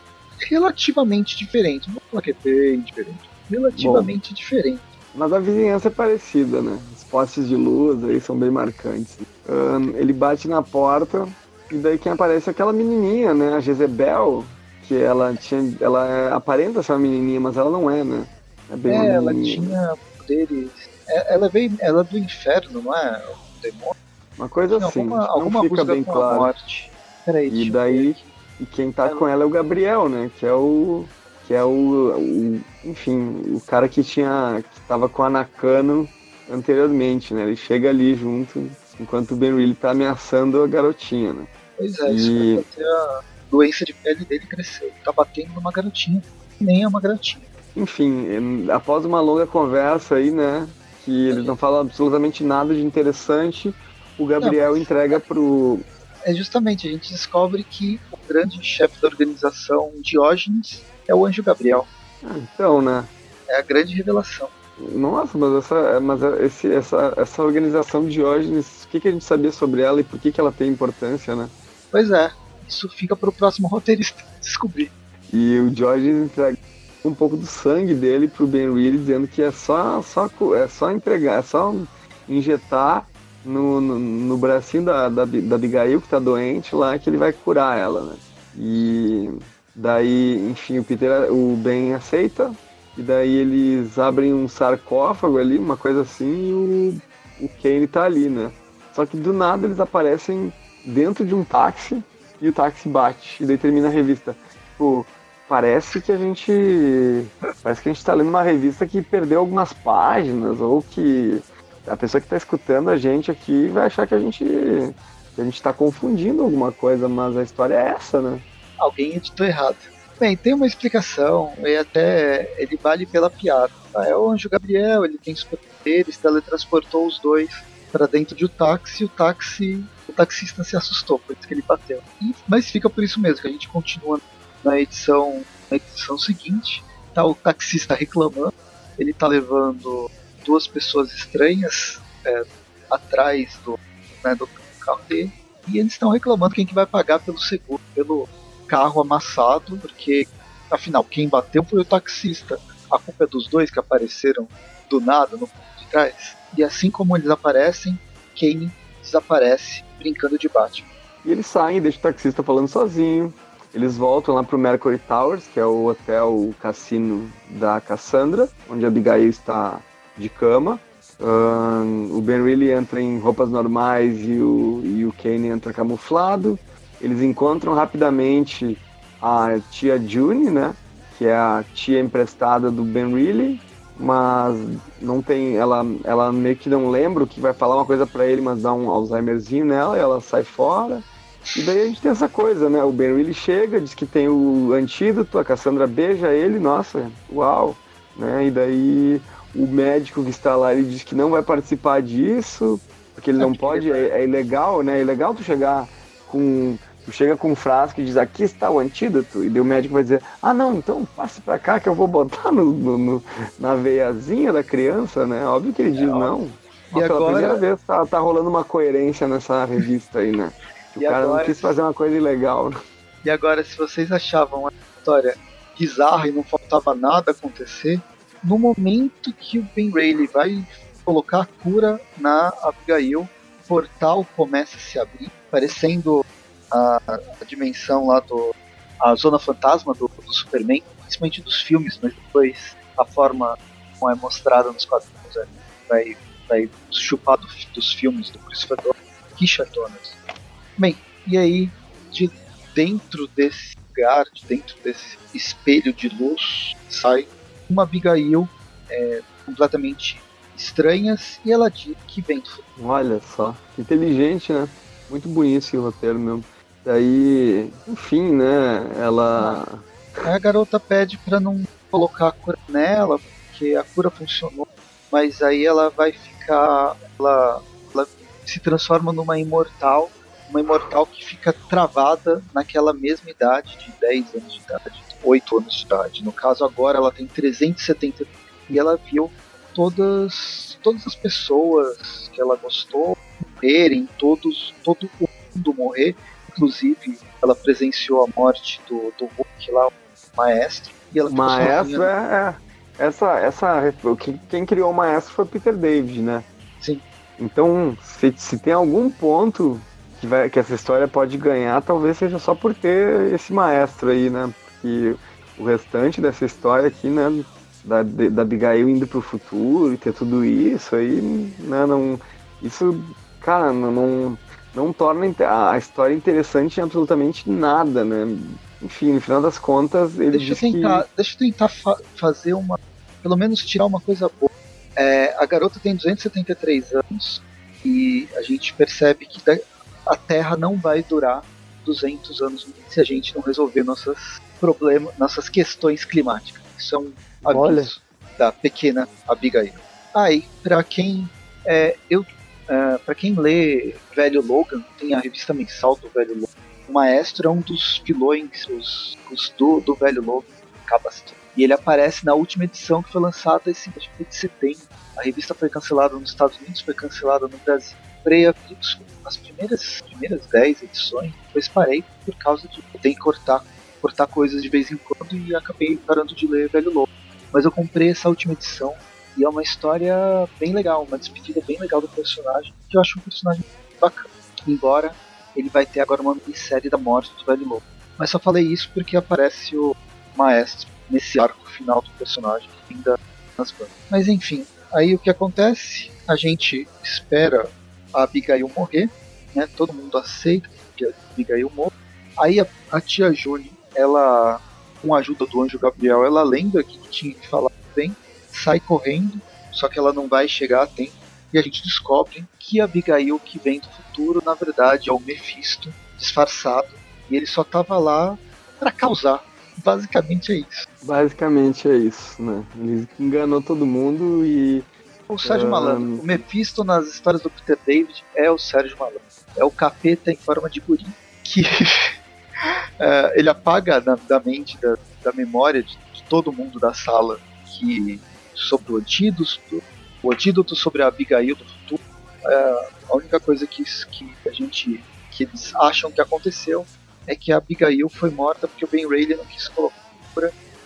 relativamente diferente. Não vou falar que é bem diferente. Relativamente Bom, diferente. Mas a vizinhança é parecida, né? Os postes de luz aí são bem marcantes. Um, ele bate na porta e daí quem aparece é aquela menininha, né? A Jezebel, que ela tinha. Ela aparenta ser uma menininha, mas ela não é, né? É, bem é ela tinha poderes. É, ela veio. Ela é do inferno, não é? O demônio. Uma coisa assim, alguma, alguma não fica bem claro. Morte. Peraí, e daí. E quem tá ela... com ela é o Gabriel, né? Que é o. Que é o, o. Enfim, o cara que tinha. que tava com a Nakano anteriormente, né? Ele chega ali junto, enquanto o Ben Reilly tá ameaçando a garotinha, né? Pois é, e... isso vai a doença de pele dele cresceu. Tá batendo numa garotinha. Nem é uma garotinha. Enfim, após uma longa conversa aí, né? Que eles não falam absolutamente nada de interessante, o Gabriel não, entrega pro. É justamente, a gente descobre que o grande chefe da organização, Diógenes, é o anjo Gabriel. Ah, então, né? É a grande revelação. Nossa, mas essa, mas esse, essa, essa organização Diógenes, o que, que a gente sabia sobre ela e por que, que ela tem importância, né? Pois é, isso fica para o próximo roteirista descobrir. E o George entrega um pouco do sangue dele pro Ben Reilly, dizendo que é só, só, é só entregar, é só injetar no, no, no bracinho da, da, da Abigail, que tá doente lá, que ele vai curar ela, né? E daí, enfim, o Peter, o Ben aceita, e daí eles abrem um sarcófago ali, uma coisa assim, e o, o Kane tá ali, né? Só que do nada eles aparecem dentro de um táxi e o táxi bate. E daí termina a revista. Tipo, parece que a gente. Parece que a gente tá lendo uma revista que perdeu algumas páginas, ou que a pessoa que tá escutando a gente aqui vai achar que a gente. Que a gente tá confundindo alguma coisa, mas a história é essa, né? Alguém editou errado. Bem, tem uma explicação, e até ele vale pela piada. Ah, é o Anjo Gabriel, ele tem superpoderes, teletransportou os dois para dentro de um táxi, e o táxi o taxista se assustou, por isso que ele bateu. E, mas fica por isso mesmo, que a gente continua na edição, na edição seguinte, tá o taxista reclamando, ele tá levando duas pessoas estranhas é, atrás do, né, do carro dele, e eles estão reclamando quem que vai pagar pelo seguro, pelo carro amassado, porque afinal quem bateu foi o taxista. A culpa é dos dois que apareceram do nada no de trás. E assim como eles aparecem, Kane desaparece brincando de Batman. E eles saem, deixam o taxista falando sozinho. Eles voltam lá pro Mercury Towers, que é o hotel, o cassino da Cassandra, onde a Abigail está de cama. O Ben Reilly entra em roupas normais e o, e o Kane entra camuflado. Eles encontram rapidamente a tia June, né? Que é a tia emprestada do Ben Reilly mas não tem, ela, ela meio que não lembra o que vai falar uma coisa para ele, mas dá um Alzheimerzinho nela, e ela sai fora. E daí a gente tem essa coisa, né? O Ben Reilly chega, diz que tem o antídoto, a Cassandra beija ele, nossa, uau, né? E daí o médico que está lá, ele diz que não vai participar disso, porque ele não pode, é, é ilegal, né? É ilegal tu chegar com tu chega com um frasco e diz, aqui está o antídoto, e daí o médico vai dizer, ah não, então passe para cá que eu vou botar no, no, no, na veiazinha da criança, né? Óbvio que ele diz é, não. E agora... Pela primeira vez tá, tá rolando uma coerência nessa revista aí, né? O cara agora... não quis fazer uma coisa ilegal. Né? E agora, se vocês achavam a história bizarra e não faltava nada acontecer, no momento que o Ben Rayleigh vai colocar a cura na Abigail, o portal começa a se abrir, parecendo a, a dimensão lá do. a zona fantasma do, do, Superman, principalmente dos filmes, mas depois a forma como é mostrada nos quadrinhos é, vai, vai chupar do, dos filmes do Christopher Richard Donner. Bem, e aí, de dentro desse lugar, de dentro desse espelho de luz, sai uma Abigail é, completamente estranhas e ela diz que vem do futuro. Olha só, inteligente, né? Muito bonito esse roteiro mesmo. Daí, enfim, né? Ela. A garota pede para não colocar a cura nela, porque a cura funcionou, mas aí ela vai ficar. Ela, ela se transforma numa imortal, uma imortal que fica travada naquela mesma idade de 10 anos de idade, 8 anos de idade. No caso, agora ela tem 370 e ela viu todas, todas as pessoas que ela gostou morrerem, todos, todo o mundo morrer. Inclusive, ela presenciou a morte do, do Hulk lá, o maestro. E ela maestro é, é, Essa, essa, quem criou o maestro foi Peter David, né? Sim. Então, se, se tem algum ponto que, vai, que essa história pode ganhar, talvez seja só por ter esse maestro aí, né? Porque o restante dessa história aqui, né? Da, da Abigail indo pro futuro e ter tudo isso aí, né? Não, isso, cara, não, não, não torna a história interessante em absolutamente nada, né? Enfim, no final das contas, ele deixa eu tentar, que... Deixa eu tentar fa fazer uma... Pelo menos tirar uma coisa boa. É, a garota tem 273 anos e a gente percebe que a Terra não vai durar 200 anos se a gente não resolver nossos problemas, nossas questões climáticas. Isso é um aviso da pequena Abigail. Aí, ah, para quem é, eu é, para quem lê Velho Logan, tem a revista mensal do Velho Logan. O Maestro é um dos vilões os, os do, do Velho Logan, Cabaston. E ele aparece na última edição que foi lançada esse mês de setembro. A revista foi cancelada nos Estados Unidos, foi cancelada no Brasil. Comprei as primeiras, primeiras 10 edições, depois parei por causa de que cortar, cortar coisas de vez em quando e acabei parando de ler Velho Logan. Mas eu comprei essa última edição e é uma história bem legal, uma despedida bem legal do personagem, que eu acho um personagem bacana. Embora ele vai ter agora uma minissérie da morte do Velho Lobo. Mas só falei isso porque aparece o Maestro nesse arco final do personagem, ainda nas bandas. Mas enfim, aí o que acontece? A gente espera a Abigail morrer, né? Todo mundo aceita que a Abigail morre. Aí a, a tia Jolie, ela, com a ajuda do anjo Gabriel, ela lembra que tinha que falar bem sai correndo, só que ela não vai chegar a tempo. E a gente descobre que a Abigail que vem do futuro, na verdade, é o Mephisto disfarçado. E ele só tava lá para causar. Basicamente é isso. Basicamente é isso, né? Ele enganou todo mundo e. O Sérgio um... Malandro. O Mephisto nas histórias do Peter David é o Sérgio Malandro. É o capeta em forma de guri. Que uh, ele apaga da, da mente, da, da memória de, de todo mundo da sala que sobre o antídoto, o antídoto sobre a Abigail do futuro. É, a única coisa que, que a gente que eles acham que aconteceu é que a Abigail foi morta porque o Ben Rayleigh não quis colocar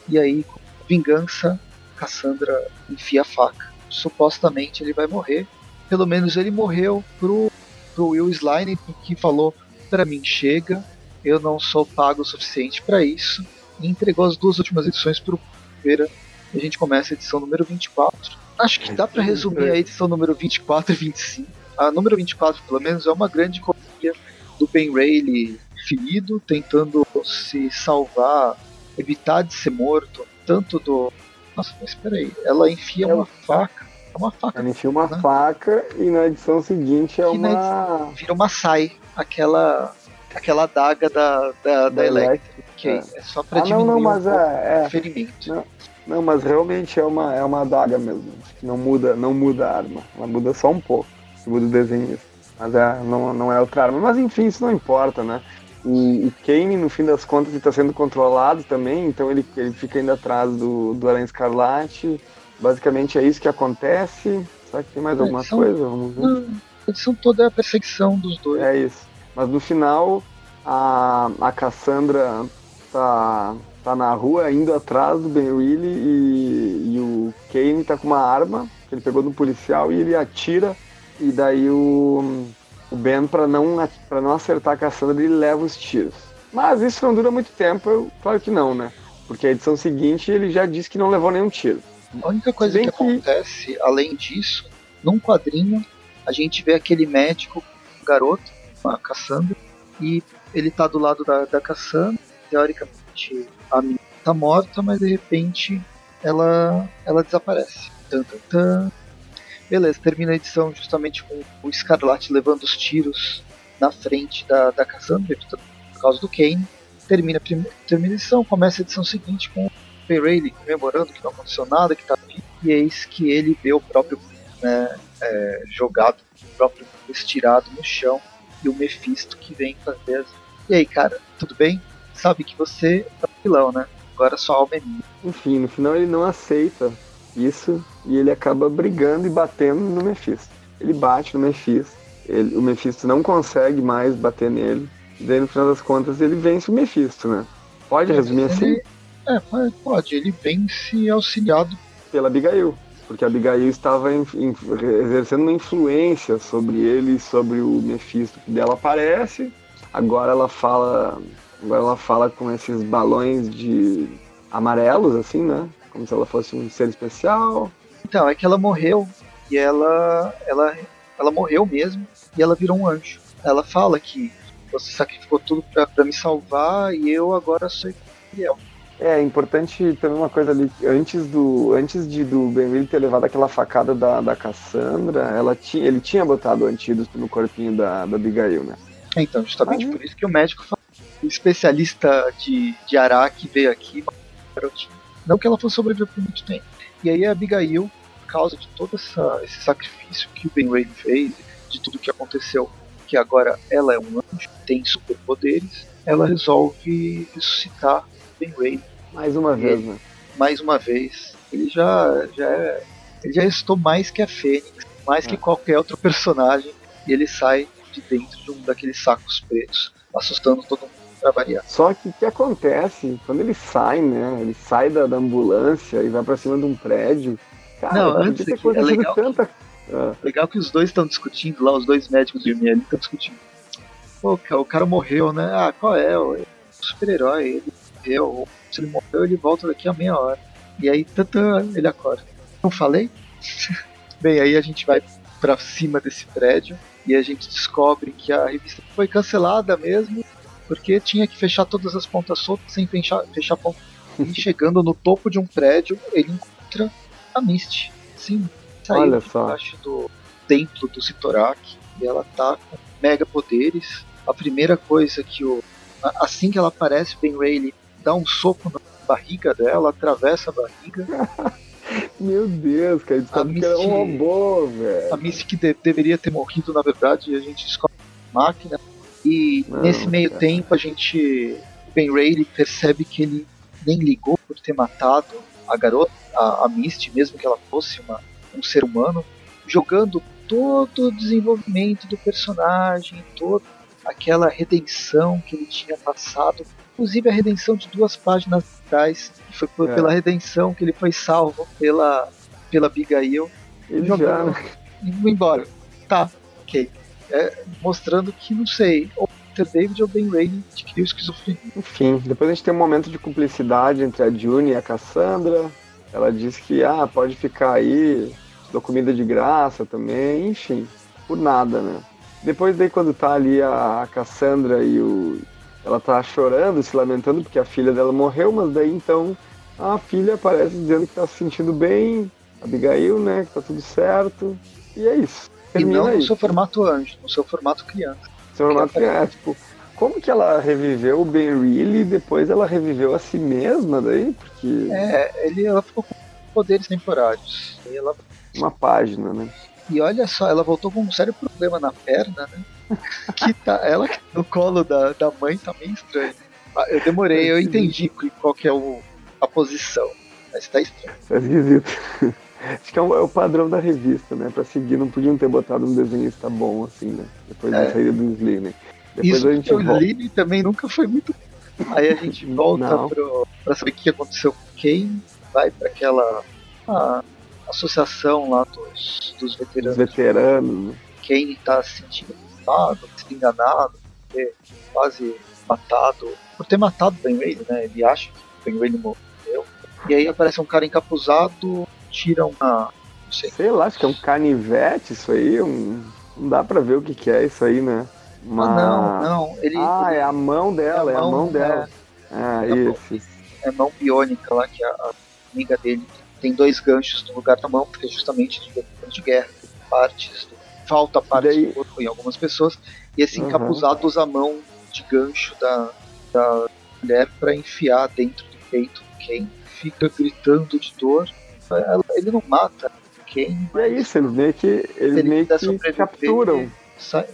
e aí vingança Cassandra enfia a faca. Supostamente ele vai morrer. Pelo menos ele morreu pro, pro Will Slime que falou para mim chega, eu não sou pago o suficiente para isso e entregou as duas últimas edições pro Feira a gente começa a edição número 24. Acho que dá para resumir a edição número 24 e 25. A número 24, pelo menos, é uma grande copia do Ben Rayleigh ferido, tentando se salvar, evitar de ser morto, tanto do. Nossa, mas peraí, ela enfia é uma faca. É uma faca. Ela enfia uma né? faca e na edição seguinte é uma. Edição, vira uma sai, aquela aquela adaga da, da, da, da Electra. Que é. é só pra ah, diminuir não, não, mas um é, é, ferimento. Não, não, mas realmente é uma, é uma adaga mesmo. Não muda, não muda a arma. Ela muda só um pouco. Muda o desenho. Mas é, não, não é outra arma. Mas enfim, isso não importa, né? O, o Kane, no fim das contas, está sendo controlado também, então ele, ele fica indo atrás do, do Aranha Escarlate. Basicamente é isso que acontece. Será que tem mais alguma edição, coisa? Vamos ver. Não, a edição toda é a perseguição dos dois. É isso. Mas no final, a, a Cassandra tá, tá na rua indo atrás do Ben Willy e, e o Kane tá com uma arma que ele pegou do policial e ele atira e daí o, o Ben, para não, pra não acertar a Cassandra, ele leva os tiros. Mas isso não dura muito tempo, eu, claro que não, né? Porque a edição seguinte ele já disse que não levou nenhum tiro. A única coisa que, que, acontece, além disso, num quadrinho, a gente vê aquele médico, garoto, a Cassandra, e ele tá do lado da, da Cassandra, teoricamente a menina tá morta, mas de repente ela, ela desaparece. Tan, tan, tan. Beleza, termina a edição justamente com o Escarlate levando os tiros na frente da, da Cassandra, por causa do Kane. Termina termina a edição, começa a edição seguinte com o Rayleigh comemorando que não aconteceu nada, que tá vivo, e eis que ele vê o próprio né, é, jogado, o próprio estirado no chão, e o Mephisto que vem fazer. E aí, cara, tudo bem? Sabe que você é vilão, né? Agora sua alma é minha. Enfim, no final ele não aceita isso e ele acaba brigando e batendo no Mephisto. Ele bate no Mephisto, ele, o Mephisto não consegue mais bater nele, e daí no final das contas ele vence o Mephisto, né? Pode resumir ele, assim? É, pode. Ele vence auxiliado pela Abigail, porque Abigail estava exercendo uma influência sobre ele, sobre o Mephisto, que dela aparece. Agora ela fala, agora ela fala com esses balões de amarelos, assim, né? como se ela fosse um ser especial. Então, é que ela morreu e ela, ela, ela morreu mesmo e ela virou um anjo. Ela fala que você sacrificou tudo para me salvar e eu agora sou fiel. É, é importante também uma coisa ali, antes do antes de do Benville ter levado aquela facada da, da Cassandra, ela tinha, ele tinha botado o antídoto no corpinho da, da Abigail, né? Então, justamente por isso que o médico o especialista de, de Araque veio aqui, não que ela fosse sobreviver por muito tempo. E aí a Abigail, por causa de todo essa, esse sacrifício que o Ben Ray fez, de tudo que aconteceu, que agora ela é um anjo, tem superpoderes, ela resolve ressuscitar Ben Ray. Mais uma vez, né? Mais uma vez. Ele já, já é, ele já restou mais que a Fênix, mais é. que qualquer outro personagem, e ele sai de dentro de um daqueles sacos pretos, assustando todo mundo pra variar. Só que o que acontece, quando ele sai, né? Ele sai da, da ambulância e vai pra cima de um prédio. Cara, Não, antes aqui, é legal, tanta... que, ah. legal que os dois estão discutindo lá, os dois médicos de ali estão discutindo. Pô, o cara morreu, né? Ah, qual é? O super-herói, ele morreu. Se ele morreu, ele volta daqui a meia hora. E aí, tantã, ele acorda. Não falei? Bem, aí a gente vai para cima desse prédio e a gente descobre que a revista foi cancelada mesmo porque tinha que fechar todas as pontas soltas sem fechar, fechar ponta. E chegando no topo de um prédio, ele encontra a Misty. Sim, saiu debaixo do templo do Sitorak e ela tá com mega poderes. A primeira coisa que o. Assim que ela aparece, Ben Rayleigh dá um soco na barriga dela, atravessa a barriga. Meu Deus, cara, a Misty, que era um robô, velho. A Misty que de, deveria ter morrido, na verdade, a gente descobre a máquina e Não, nesse meio cara. tempo a gente. Ben Ray percebe que ele nem ligou por ter matado a garota, a, a Misty, mesmo que ela fosse uma, um ser humano, jogando todo o desenvolvimento do personagem, toda aquela redenção que ele tinha passado, inclusive a redenção de duas páginas atrás, que foi é. pela redenção que ele foi salvo pela, pela Abigail. Ele jogando. Indo embora. Tá, ok é, mostrando que, não sei, ou Peter David ou Ben Rainey adquiriu esquizofrenia. Enfim, depois a gente tem um momento de cumplicidade entre a June e a Cassandra. Ela diz que, ah, pode ficar aí, dou comida de graça também, enfim, por nada, né? Depois daí quando tá ali a Cassandra e o... Ela tá chorando, se lamentando porque a filha dela morreu, mas daí então a filha aparece dizendo que tá se sentindo bem, Abigail, né, que tá tudo certo, e é isso. E não no seu formato anjo, no seu formato criança. Seu formato criança, tipo, como que ela reviveu o Ben Reilly e depois ela reviveu a si mesma daí? Porque... É, ele, ela ficou com poderes temporários. Ela... Uma página, né? E olha só, ela voltou com um sério problema na perna, né? Que tá, ela no colo da, da mãe tá meio estranho. Ah, eu demorei, eu entendi qual que é o, a posição, mas tá estranho. É esquisito. Acho que é o, é o, padrão da revista, né? Pra seguir, não podiam ter botado um desenhista bom assim, né? Depois é. da saída do Slim. Depois Isso a gente o Slim também nunca foi muito. Aí a gente volta pro, pra saber o que aconteceu com quem, vai para aquela a, associação lá dos, dos veteranos. Os veteranos. Quem tá se sentindo enganado, se enganado, por ter quase matado, por ter matado o Ben Ray, né? Ele acha que o Ben Ray morreu. E aí aparece um cara encapuzado, tira uma. Não sei. sei lá, acho que é um canivete isso aí. Um... Não dá pra ver o que, que é isso aí, né? Uma... Ah, não, não. Ele, ah, ele... é a mão dela, é a mão, é a mão dela. É, ah, é esse. É mão biônica lá, que a, a amiga dele tem dois ganchos no lugar da mão, porque é justamente de, de guerra, partes do, falta parte daí... do corpo em algumas pessoas, e esse uhum. encapuzado usa a mão de gancho da, da mulher para enfiar dentro do peito quem fica gritando de dor. Ele não mata quem. É isso, eles meio que, eles ele meio que capturam. Sai,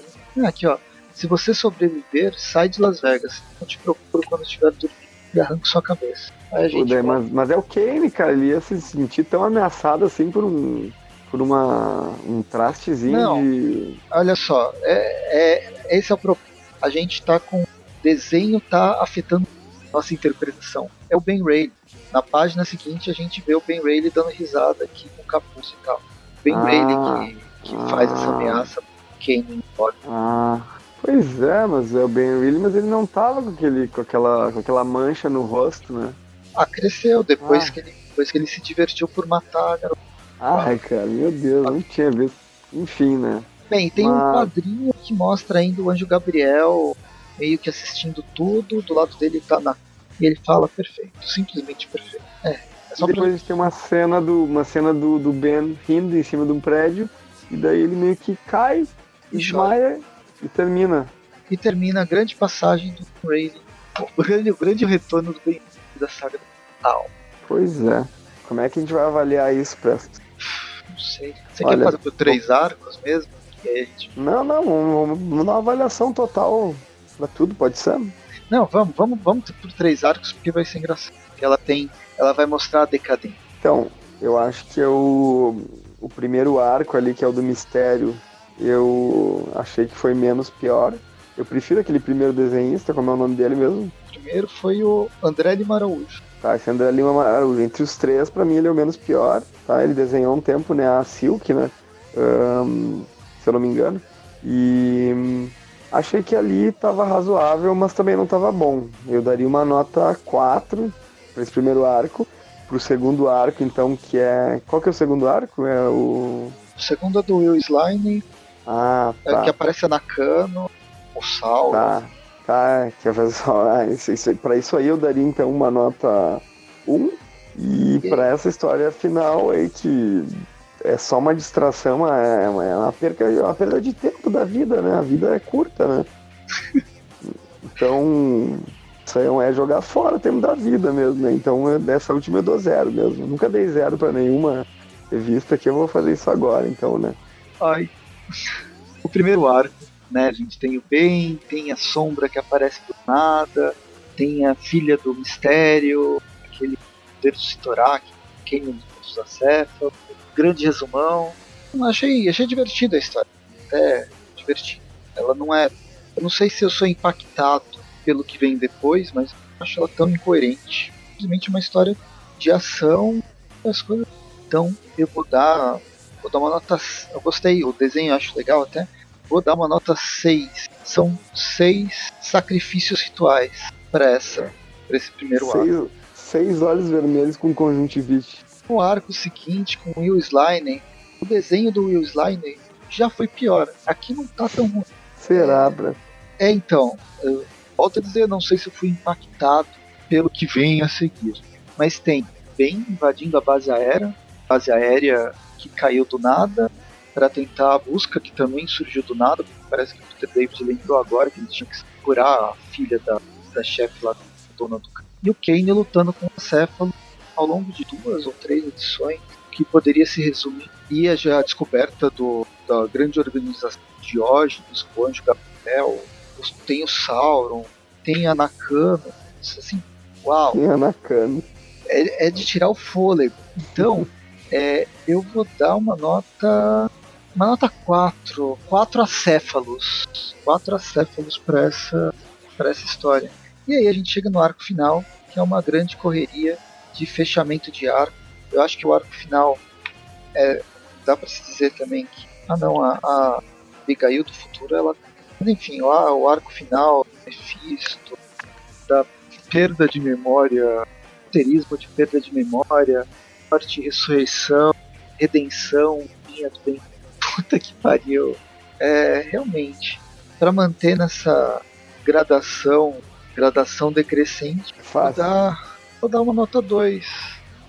aqui, ó. Se você sobreviver, sai de Las Vegas. Eu te procuro quando estiver dormindo e arranca sua cabeça. Aí gente, Pô, mas, mas, é o Kane, cara. Ele ia se sentir tão ameaçado assim por um. Por uma, um trastezinho Não, de. Olha só, é, é, esse é o problema. A gente tá com. O desenho tá afetando nossa interpretação. É o Ben Ray. Na página seguinte a gente vê o Ben Ray dando risada aqui com o capuz e tal. Ben ah, Ray que, que ah, faz essa ameaça Kane embora. Ah. Pois é, mas é o Ben Reilly, mas ele não tava com, aquele, com, aquela, com aquela mancha no rosto, né? Ah, cresceu depois, ah. que, ele, depois que ele se divertiu por matar a garota. Ai, cara, meu Deus, não tinha visto. Enfim, né? Bem, tem mas... um quadrinho que mostra ainda o Anjo Gabriel meio que assistindo tudo, do lado dele tá na. E ele fala perfeito, simplesmente perfeito. É. é só e depois pra... a gente tem uma cena do. uma cena do, do Ben rindo em cima de um prédio, e daí ele meio que cai, e desmaia e termina. E termina a grande passagem do Raven. O grande, o grande retorno do Ben da saga Tal. Pois é. Como é que a gente vai avaliar isso, Presto? Não sei. Você Olha, quer fazer por três arcos mesmo? Gente... Não, não, dar uma avaliação total pra tudo, pode ser? Não, vamos, vamos, vamos por três arcos porque vai ser engraçado. Ela tem. Ela vai mostrar a decadência. Então, eu acho que é o, primeiro arco ali, que é o do mistério, eu achei que foi menos pior. Eu prefiro aquele primeiro desenhista, como é o nome dele mesmo? primeiro foi o André Lima Araújo. Tá, esse André Lima Araújo. Entre os três, para mim, ele é o menos pior. Tá? Ele desenhou um tempo, né? A Silk, né? Um, se eu não me engano. E hum, achei que ali tava razoável, mas também não tava bom. Eu daria uma nota 4 para esse primeiro arco. Pro segundo arco, então, que é. Qual que é o segundo arco? É o. O segundo é do Will Slime. Ah, tá. É que aparece a Nakano, o Sal. Tá. Tá, que pessoal, ah, isso, isso, pra isso aí eu daria então uma nota 1. E para essa história final aí que é só uma distração, é, é uma, perca, é uma perda de tempo da vida, né? A vida é curta, né? então, isso aí é jogar fora o tempo da vida mesmo, né? Então, dessa última eu dou zero mesmo. Eu nunca dei zero para nenhuma revista que eu vou fazer isso agora, então, né? Ai. O primeiro arco né? A gente tem o bem, tem a sombra que aparece do nada, tem a filha do mistério, aquele poder do Sitorak, quem dos acéfalos, grande resumão. Eu achei, achei divertido a história, até divertido. Ela não é, eu não sei se eu sou impactado pelo que vem depois, mas acho ela tão incoerente. Simplesmente uma história de ação, as coisas. Então eu vou dar, vou dar uma nota. Eu gostei, o desenho eu acho legal até Vou dar uma nota 6. São seis sacrifícios rituais para essa, para esse primeiro seis, arco. Seis olhos vermelhos com conjuntivite. No arco seguinte, com Will Sliner, o desenho do Will Sliner já foi pior. Aqui não tá tão ruim. Será, Bra? É, então. Eu, volto a dizer, não sei se eu fui impactado pelo que vem a seguir. Mas tem bem invadindo a base aérea, base aérea que caiu do nada, para tentar a busca que também surgiu do nada. Parece que o Peter David lembrou agora que ele tinha que curar a filha da, da chefe lá, dona do E o Kane lutando com o Céfalo ao longo de duas ou três edições, que poderia se resumir. E já a descoberta do da grande organização de Diógenes, o Anjo Gabriel, tem o Sauron, tem a Nakano, assim, uau. Tem a Nakano. É, é de tirar o fôlego. Então, é, eu vou dar uma nota uma nota 4, 4 acéfalos. 4 acéfalos para essa, essa história. E aí a gente chega no arco final, que é uma grande correria de fechamento de arco. Eu acho que o arco final é, dá para se dizer também que ah não, a, a Abigail do futuro ela enfim, lá o arco final, Mephisto, da perda de memória, terismo de perda de memória, morte e ressurreição, redenção, linha do bem puta que pariu. É, realmente, para manter nessa gradação, gradação decrescente, vou dar, vou dar uma nota 2.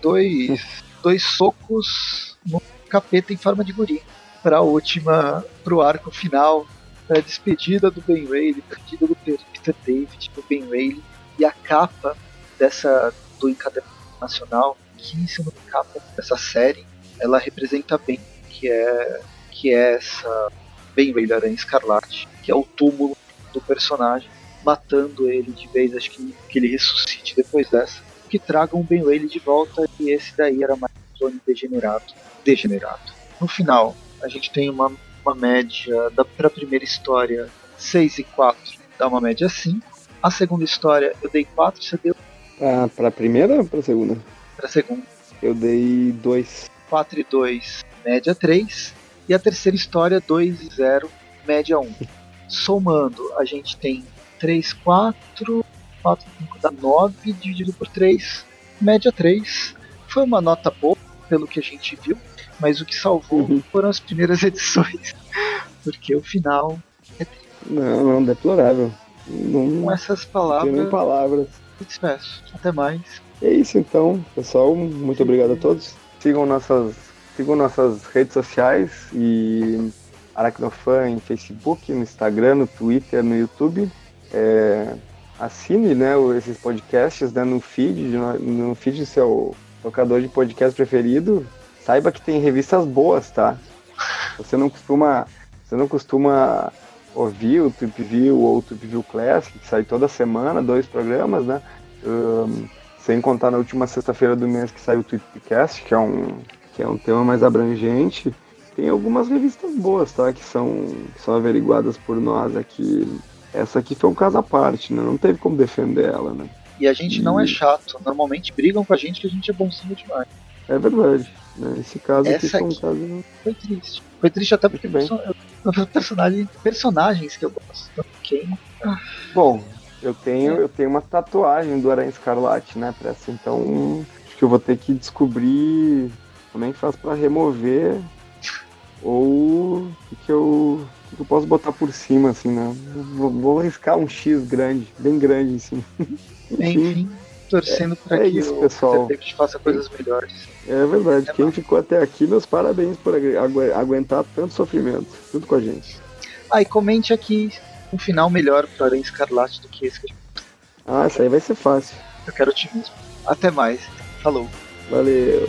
Dois, dois socos no capeta em forma de guri. Pra última, pro arco final, a despedida do Ben Rayleigh, despedida do Peter David, do Ben Rayleigh, e a capa dessa do encadernado nacional, que em cima da capa dessa série, ela representa bem que é que é essa bem velha Aranha Escarlate, que é o túmulo do personagem, matando ele de vez, acho que, que ele ressuscite depois dessa. Que tragam o Ben Whaley de volta e esse daí era mais um clone degenerado. Degenerado. No final, a gente tem uma, uma média da pra primeira história 6 e 4, dá uma média 5. A segunda história eu dei 4, você deu. Ah, pra primeira ou pra segunda? Pra segunda. Eu dei 2. 4 e 2, média 3. E a terceira história, 2 e 0, média 1. Somando, a gente tem 3, 4, 4, 5 dá 9, dividido por 3, média 3. Foi uma nota boa, pelo que a gente viu, mas o que salvou uhum. foram as primeiras edições, porque o final é Não, não, deplorável. Não, Com essas palavras. Tem palavras. Despeço. Até mais. É isso então, pessoal. Muito obrigado a todos. Sigam nossas Sigam nossas redes sociais e Aracnofan em Facebook, no Instagram, no Twitter, no YouTube. É, assine né, esses podcasts né, no feed, no feed do seu tocador de podcast preferido. Saiba que tem revistas boas, tá? Você não costuma, você não costuma ouvir o Trip View ou o Trip View Classic, que sai toda semana, dois programas, né? Um, sem contar na última sexta-feira do mês que sai o Tweetcast, que é um que é um tema mais abrangente, tem algumas revistas boas, tá? Que são, que são averiguadas por nós aqui. Essa aqui foi um caso à parte, né? Não teve como defender ela, né? E a gente e... não é chato. Normalmente brigam com a gente que a gente é bonzinho demais. É verdade. Né? Esse caso Essa aqui foi um caso. Foi triste. Foi triste até porque bem. personagem, personagens que eu gosto. Quem? Bom, eu tenho, eu tenho uma tatuagem do Aranha Escarlate, né, Pressa? Então acho que eu vou ter que descobrir como é que faz para remover ou o que, eu, que eu posso botar por cima, assim, né? Vou, vou arriscar um X grande, bem grande em cima. Enfim, torcendo é, para é que isso, o pessoal. David faça coisas melhores. É verdade. É Quem ficou até aqui, meus parabéns por agu aguentar tanto sofrimento junto com a gente. Ah, e comente aqui um final melhor para Aranha Escarlate do que esse que Ah, isso aí vai ser fácil. Eu quero otimismo. Até mais. Falou. Valeu.